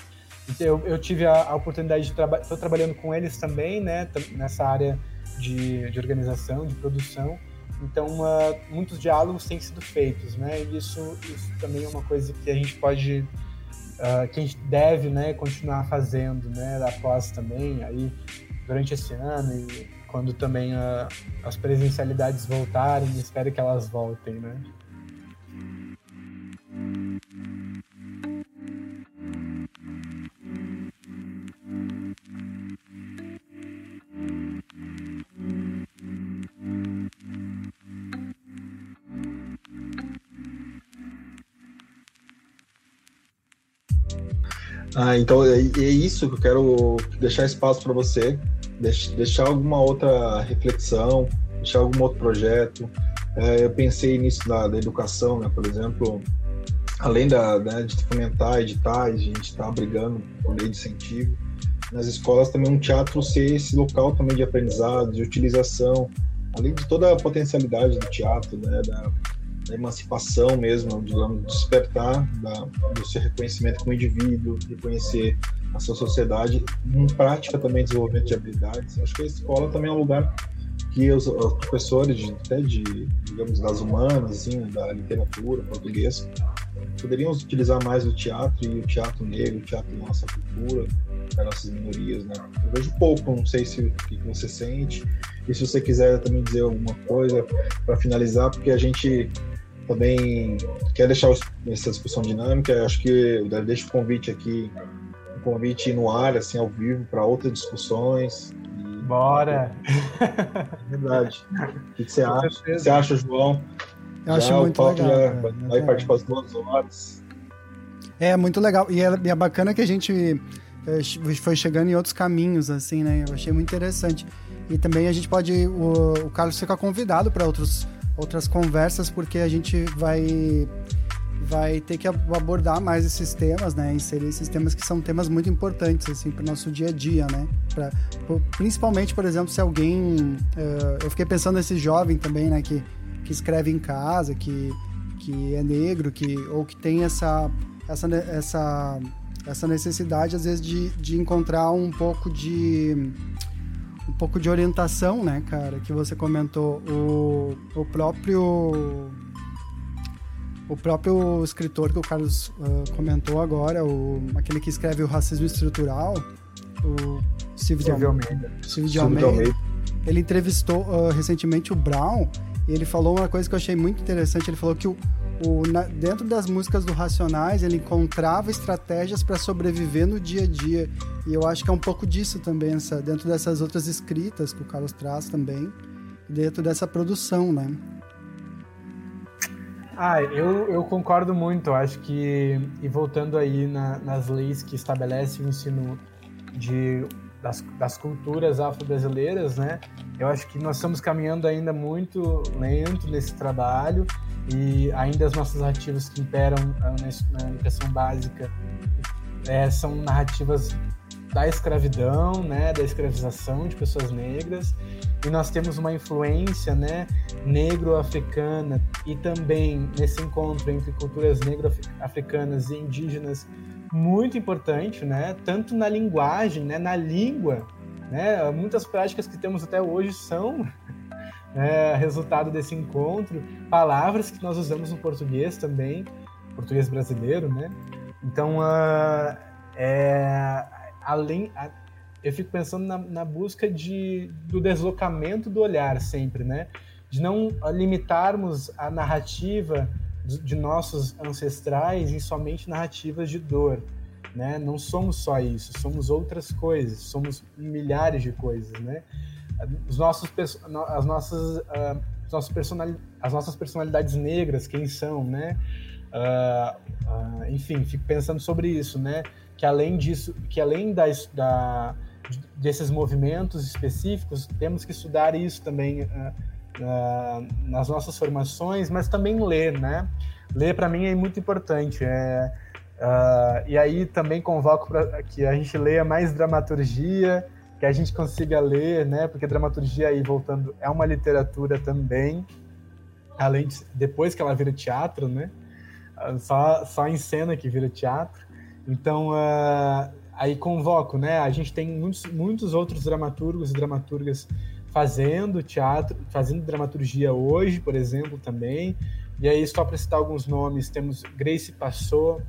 Então, eu, eu tive a, a oportunidade de trabalhar, estou trabalhando com eles também, né, nessa área de, de organização, de produção. Então, uh, muitos diálogos têm sido feitos, né? E isso, isso também é uma coisa que a gente pode, uh, que a gente deve, né, continuar fazendo, né? Após também, aí, durante esse ano e quando também uh, as presencialidades voltarem, espero que elas voltem, né? Ah, então é, é isso que eu quero deixar espaço para você, deixar alguma outra reflexão, deixar algum outro projeto. É, eu pensei nisso da, da, educação, né? Por exemplo, além da, né, de fomentar editais, a gente está brigando por lei de incentivo. Nas escolas também um teatro ser esse local também de aprendizado, de utilização, além de toda a potencialidade do teatro, né? Da emancipação mesmo, digamos, despertar da, do seu reconhecimento como indivíduo, reconhecer a sua sociedade, em prática também desenvolvimento de habilidades. Acho que a escola também é um lugar que os, os professores de, até de, digamos, das humanas, assim, da literatura, português, poderiam utilizar mais o teatro e o teatro negro, o teatro da nossa cultura, das nossas minorias, né? Eu vejo pouco, não sei se o que você sente, e se você quiser também dizer alguma coisa para finalizar, porque a gente também quer deixar essa discussão dinâmica. Acho que eu deixo o convite aqui, um convite no ar, assim, ao vivo, para outras discussões. Bora! É verdade. O que você acha? O que você acha, João? Eu acho já, muito legal. Já vai, vai participar das duas horas. É, muito legal. E é, é bacana que a gente é, foi chegando em outros caminhos, assim, né? Eu achei muito interessante. E também a gente pode. O, o Carlos fica convidado para outros outras conversas, porque a gente vai vai ter que abordar mais esses temas, né? Inserir esses temas que são temas muito importantes, assim, para o nosso dia a dia, né? Pra, principalmente, por exemplo, se alguém... Uh, eu fiquei pensando nesse jovem também, né? Que, que escreve em casa, que, que é negro, que, ou que tem essa, essa, essa, essa necessidade, às vezes, de, de encontrar um pouco de pouco de orientação, né, cara, que você comentou. O, o próprio o próprio escritor que o Carlos uh, comentou agora, o, aquele que escreve o racismo estrutural, o Steve, Steve de Almeida. Steve de Almeida. Ele entrevistou uh, recentemente o Brown e ele falou uma coisa que eu achei muito interessante. Ele falou que o, o, na, dentro das músicas do Racionais, ele encontrava estratégias para sobreviver no dia a dia. E eu acho que é um pouco disso também, essa, dentro dessas outras escritas que o Carlos traz também, dentro dessa produção, né? Ah, eu, eu concordo muito. Eu acho que, e voltando aí na, nas leis que estabelecem o ensino de, das, das culturas afro-brasileiras, né? Eu acho que nós estamos caminhando ainda muito lento nesse trabalho e ainda as nossas narrativas que imperam na educação básica é, são narrativas da escravidão, né, da escravização de pessoas negras, e nós temos uma influência, né, negro-africana e também nesse encontro entre culturas negro-africanas e indígenas muito importante, né, tanto na linguagem, né, na língua, né, muitas práticas que temos até hoje são é, resultado desse encontro, palavras que nós usamos no português também, português brasileiro, né? Então, uh, é, além, a, eu fico pensando na, na, busca de, do deslocamento do olhar sempre, né? De não limitarmos a narrativa de, de nossos ancestrais em somente narrativas de dor, né? Não somos só isso, somos outras coisas, somos milhares de coisas, né? Os nossos, as nossas, uh, personali as nossas personalidades negras, quem são, né? Uh, uh, enfim, fico pensando sobre isso, né? Que além disso, que além das, da, desses movimentos específicos, temos que estudar isso também nas nossas formações, mas também ler, né? Ler para mim é muito importante. É, e aí também convoco para que a gente leia mais dramaturgia, que a gente consiga ler, né? Porque dramaturgia aí voltando é uma literatura também, além de depois que ela vira teatro, né? Só só em cena que vira teatro. Então uh, aí convoco, né? A gente tem muitos muitos outros dramaturgos e dramaturgas fazendo teatro, fazendo dramaturgia hoje, por exemplo, também. E aí só para citar alguns nomes, temos Grace Passou,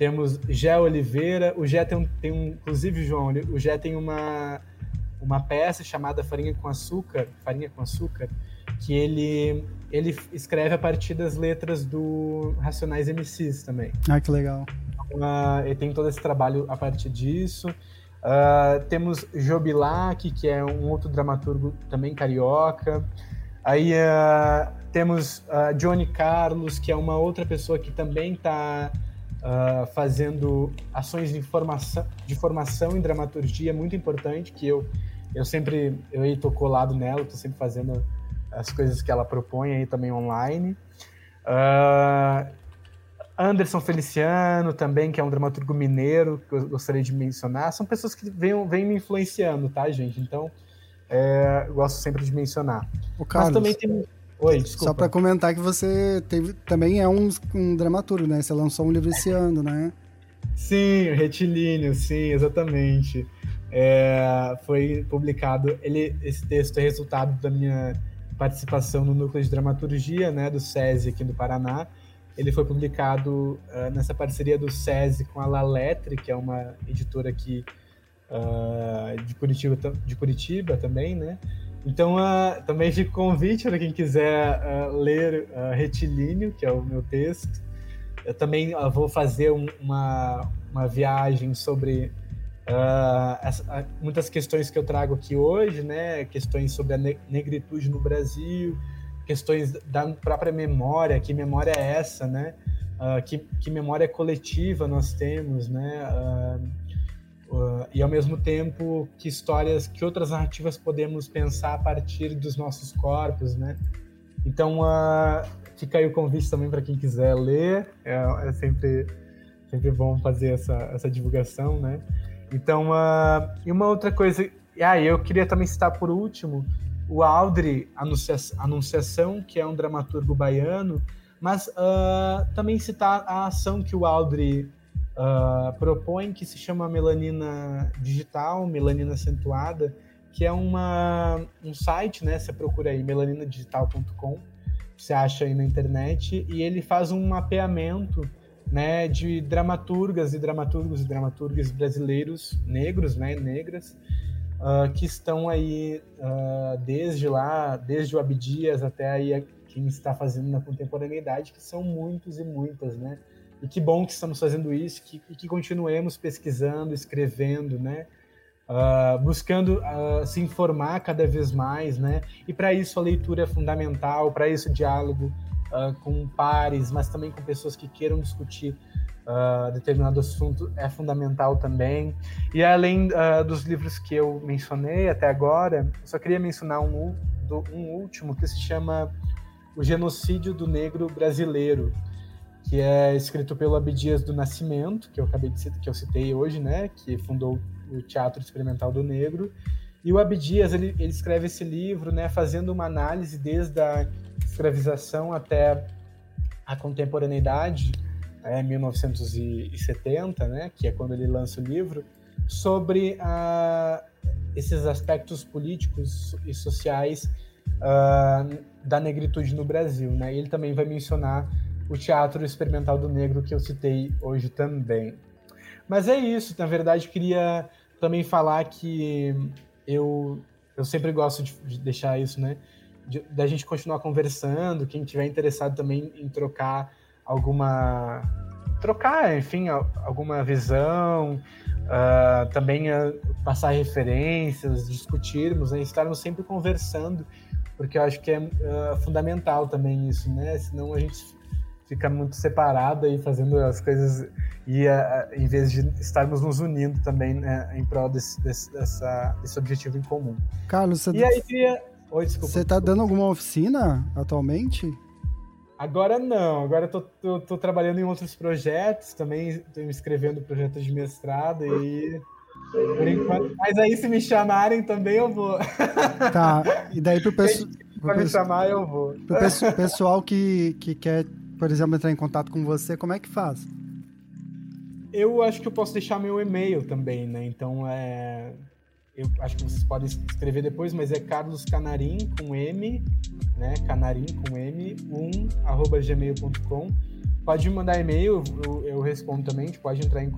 temos Gé Oliveira. O Gé tem, um, tem um, inclusive, João, o Gé tem uma, uma peça chamada Farinha com Açúcar, Farinha com Açúcar, que ele, ele escreve a partir das letras do Racionais MCs também. Ah, que legal. Uh, ele tem todo esse trabalho a partir disso. Uh, temos Jobilac, que é um outro dramaturgo também carioca. Aí uh, temos Johnny Carlos, que é uma outra pessoa que também está uh, fazendo ações de formação, de formação em dramaturgia muito importante, que eu, eu sempre, eu estou colado nela, estou sempre fazendo as coisas que ela propõe aí também online. Uh, Anderson Feliciano também, que é um dramaturgo mineiro, que eu gostaria de mencionar. São pessoas que vêm, vêm me influenciando, tá, gente? Então, é, gosto sempre de mencionar. O Carlos, Mas também tem Oi, desculpa. Só para comentar que você teve, também é um, um dramaturgo, né? Você lançou um livro esse ano, né? Sim, Retilíneo, sim, exatamente. É, foi publicado. Ele, esse texto é resultado da minha participação no núcleo de dramaturgia, né, do SESI aqui no Paraná. Ele foi publicado uh, nessa parceria do SESI com a La Lettre, que é uma editora aqui uh, de Curitiba, de Curitiba também, né? Então, uh, também fica o convite para quem quiser uh, ler uh, Retilíneo, que é o meu texto. Eu também vou fazer um, uma, uma viagem sobre essa, muitas questões que eu trago aqui hoje, né? Questões sobre a negritude no Brasil, questões da própria memória, que memória é essa, né? que, que memória coletiva nós temos, né? Uh, e ao mesmo tempo que histórias, que outras narrativas podemos pensar a partir dos nossos corpos, né? Então uh, fica aí o convite também para quem quiser ler, é, é, sempre sempre bom fazer essa, essa divulgação, né? Então uh, e uma outra coisa, ah, eu queria também citar por último o Aldri Anunciação, que é um dramaturgo baiano, mas também citar a ação que o Aldri uh, propõe que se chama melanina digital, melanina acentuada, que é uma, um site, né? Você procura aí melanинadigital.com, você acha aí na internet, e ele faz um mapeamento né, de dramaturgas e dramaturgos e dramaturgas brasileiros negros, né, negras, uh, que estão aí uh, desde lá, desde o Abdias até aí quem está fazendo na contemporaneidade, que são muitos e muitas, né? E que bom que estamos fazendo isso que, e que continuemos pesquisando, escrevendo, né? Uh, buscando uh, se informar cada vez mais, né? E para isso a leitura é fundamental, para isso o diálogo uh, com pares, mas também com pessoas que queiram discutir determinado assunto é fundamental também. E além dos livros que eu mencionei até agora, só queria mencionar um, um último que se chama O Genocídio do Negro Brasileiro, que é escrito pelo Abdias do Nascimento, que eu acabei de citar, que eu citei hoje, né, que fundou o Teatro Experimental do Negro. E o Abdias, ele, ele escreve esse livro, né, fazendo uma análise desde a escravização até a contemporaneidade, é, 1970, né, que é quando ele lança o livro, sobre a, esses aspectos políticos e sociais uh, da negritude no Brasil. Né? Ele também vai mencionar o Teatro Experimental do Negro que eu citei hoje também. Mas é isso, na verdade, queria também falar que eu, eu sempre gosto de, de deixar isso, né? Da gente continuar conversando, quem tiver interessado também em trocar alguma. trocar, enfim, alguma visão, uh, também uh, passar referências, discutirmos, né? estarmos sempre conversando, porque eu acho que é uh, fundamental também isso, né? Senão a gente fica muito separado aí fazendo as coisas e uh, em vez de estarmos nos unindo também né, em prol desse, desse, dessa, desse objetivo em comum. Carlos, você e aí queria... Oi, desculpa. Você está dando alguma oficina atualmente? Agora não, agora eu tô, tô, tô, trabalhando em outros projetos, também estou me inscrevendo em projetos de mestrado e por enquanto, mas aí se me chamarem também eu vou. Tá, e daí pro pessoal. Pra me chamar eu vou. Pro pessoal que, que quer por exemplo, entrar em contato com você, como é que faz? Eu acho que eu posso deixar meu e-mail também, né? Então é. Eu acho que vocês podem escrever depois, mas é Carlos Canarim com M, né? Canarim com M, 1, arroba gmail.com. Pode me mandar e-mail, eu, eu respondo também, a gente pode entrar em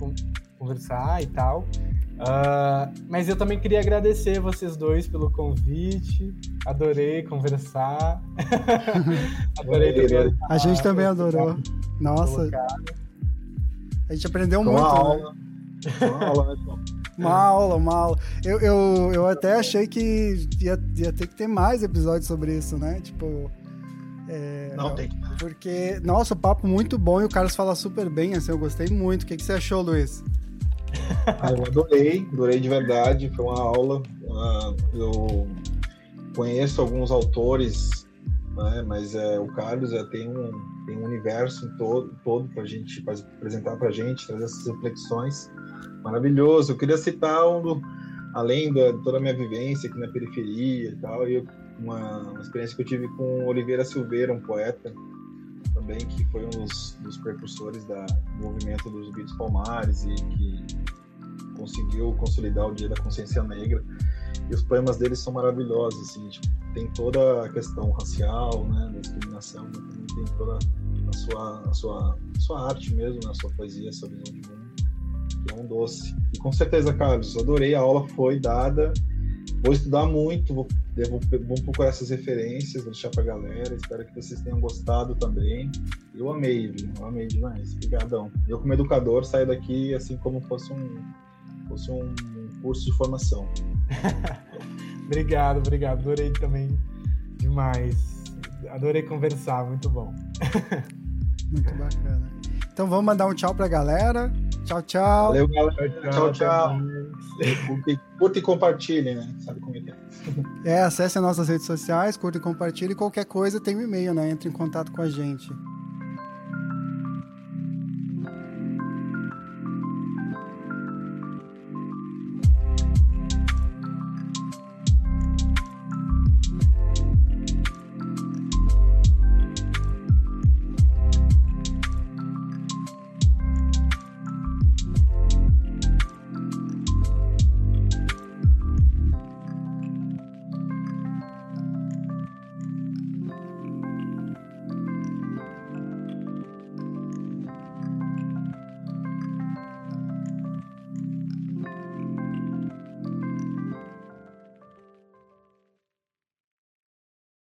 conversar e tal. Uh, mas eu também queria agradecer vocês dois pelo convite. Adorei conversar. Adorei. A gente também adorou. Nossa. A gente aprendeu uma muito. Aula. Né? Uma aula, né, Uma aula, uma aula. Eu, eu, eu até achei que ia, ia ter que ter mais episódios sobre isso, né? Tipo. É, Não, tem Porque, nossa, o papo muito bom e o Carlos fala super bem, assim, eu gostei muito. O que, que você achou, Luiz? Eu adorei, adorei de verdade. Foi uma aula. Eu conheço alguns autores, né, mas é, o Carlos é, tem, um, tem um universo todo, todo para gente pra apresentar para a gente, trazer essas reflexões. Maravilhoso. Eu queria citar um além de toda a minha vivência aqui na periferia e tal, e uma, uma experiência que eu tive com Oliveira Silveira, um poeta também que foi um dos, dos precursores da, do movimento dos Beats Palmares e que conseguiu consolidar o Dia da Consciência Negra. E os poemas deles são maravilhosos, assim, tipo, tem toda a questão racial, né, da discriminação, tem toda a sua, a sua, a sua arte mesmo, né, a sua poesia, a sua visão de mundo, que é um doce. E com certeza, Carlos, adorei, a aula foi dada, vou estudar muito, vou, vou, vou procurar essas referências, vou deixar pra galera, espero que vocês tenham gostado também. Eu amei, viu? Eu amei demais, obrigadão. Eu como educador saio daqui assim como fosse um fosse um curso de formação. obrigado, obrigado. Adorei também demais. Adorei conversar, muito bom. muito bacana. Então vamos mandar um tchau pra galera. Tchau, tchau. Valeu, galera. Tchau, tchau. tchau. Curta e compartilhe, né? Sabe como é que é. É, acesse as nossas redes sociais, curta e compartilhe. Qualquer coisa tem um e-mail, né? Entre em contato com a gente.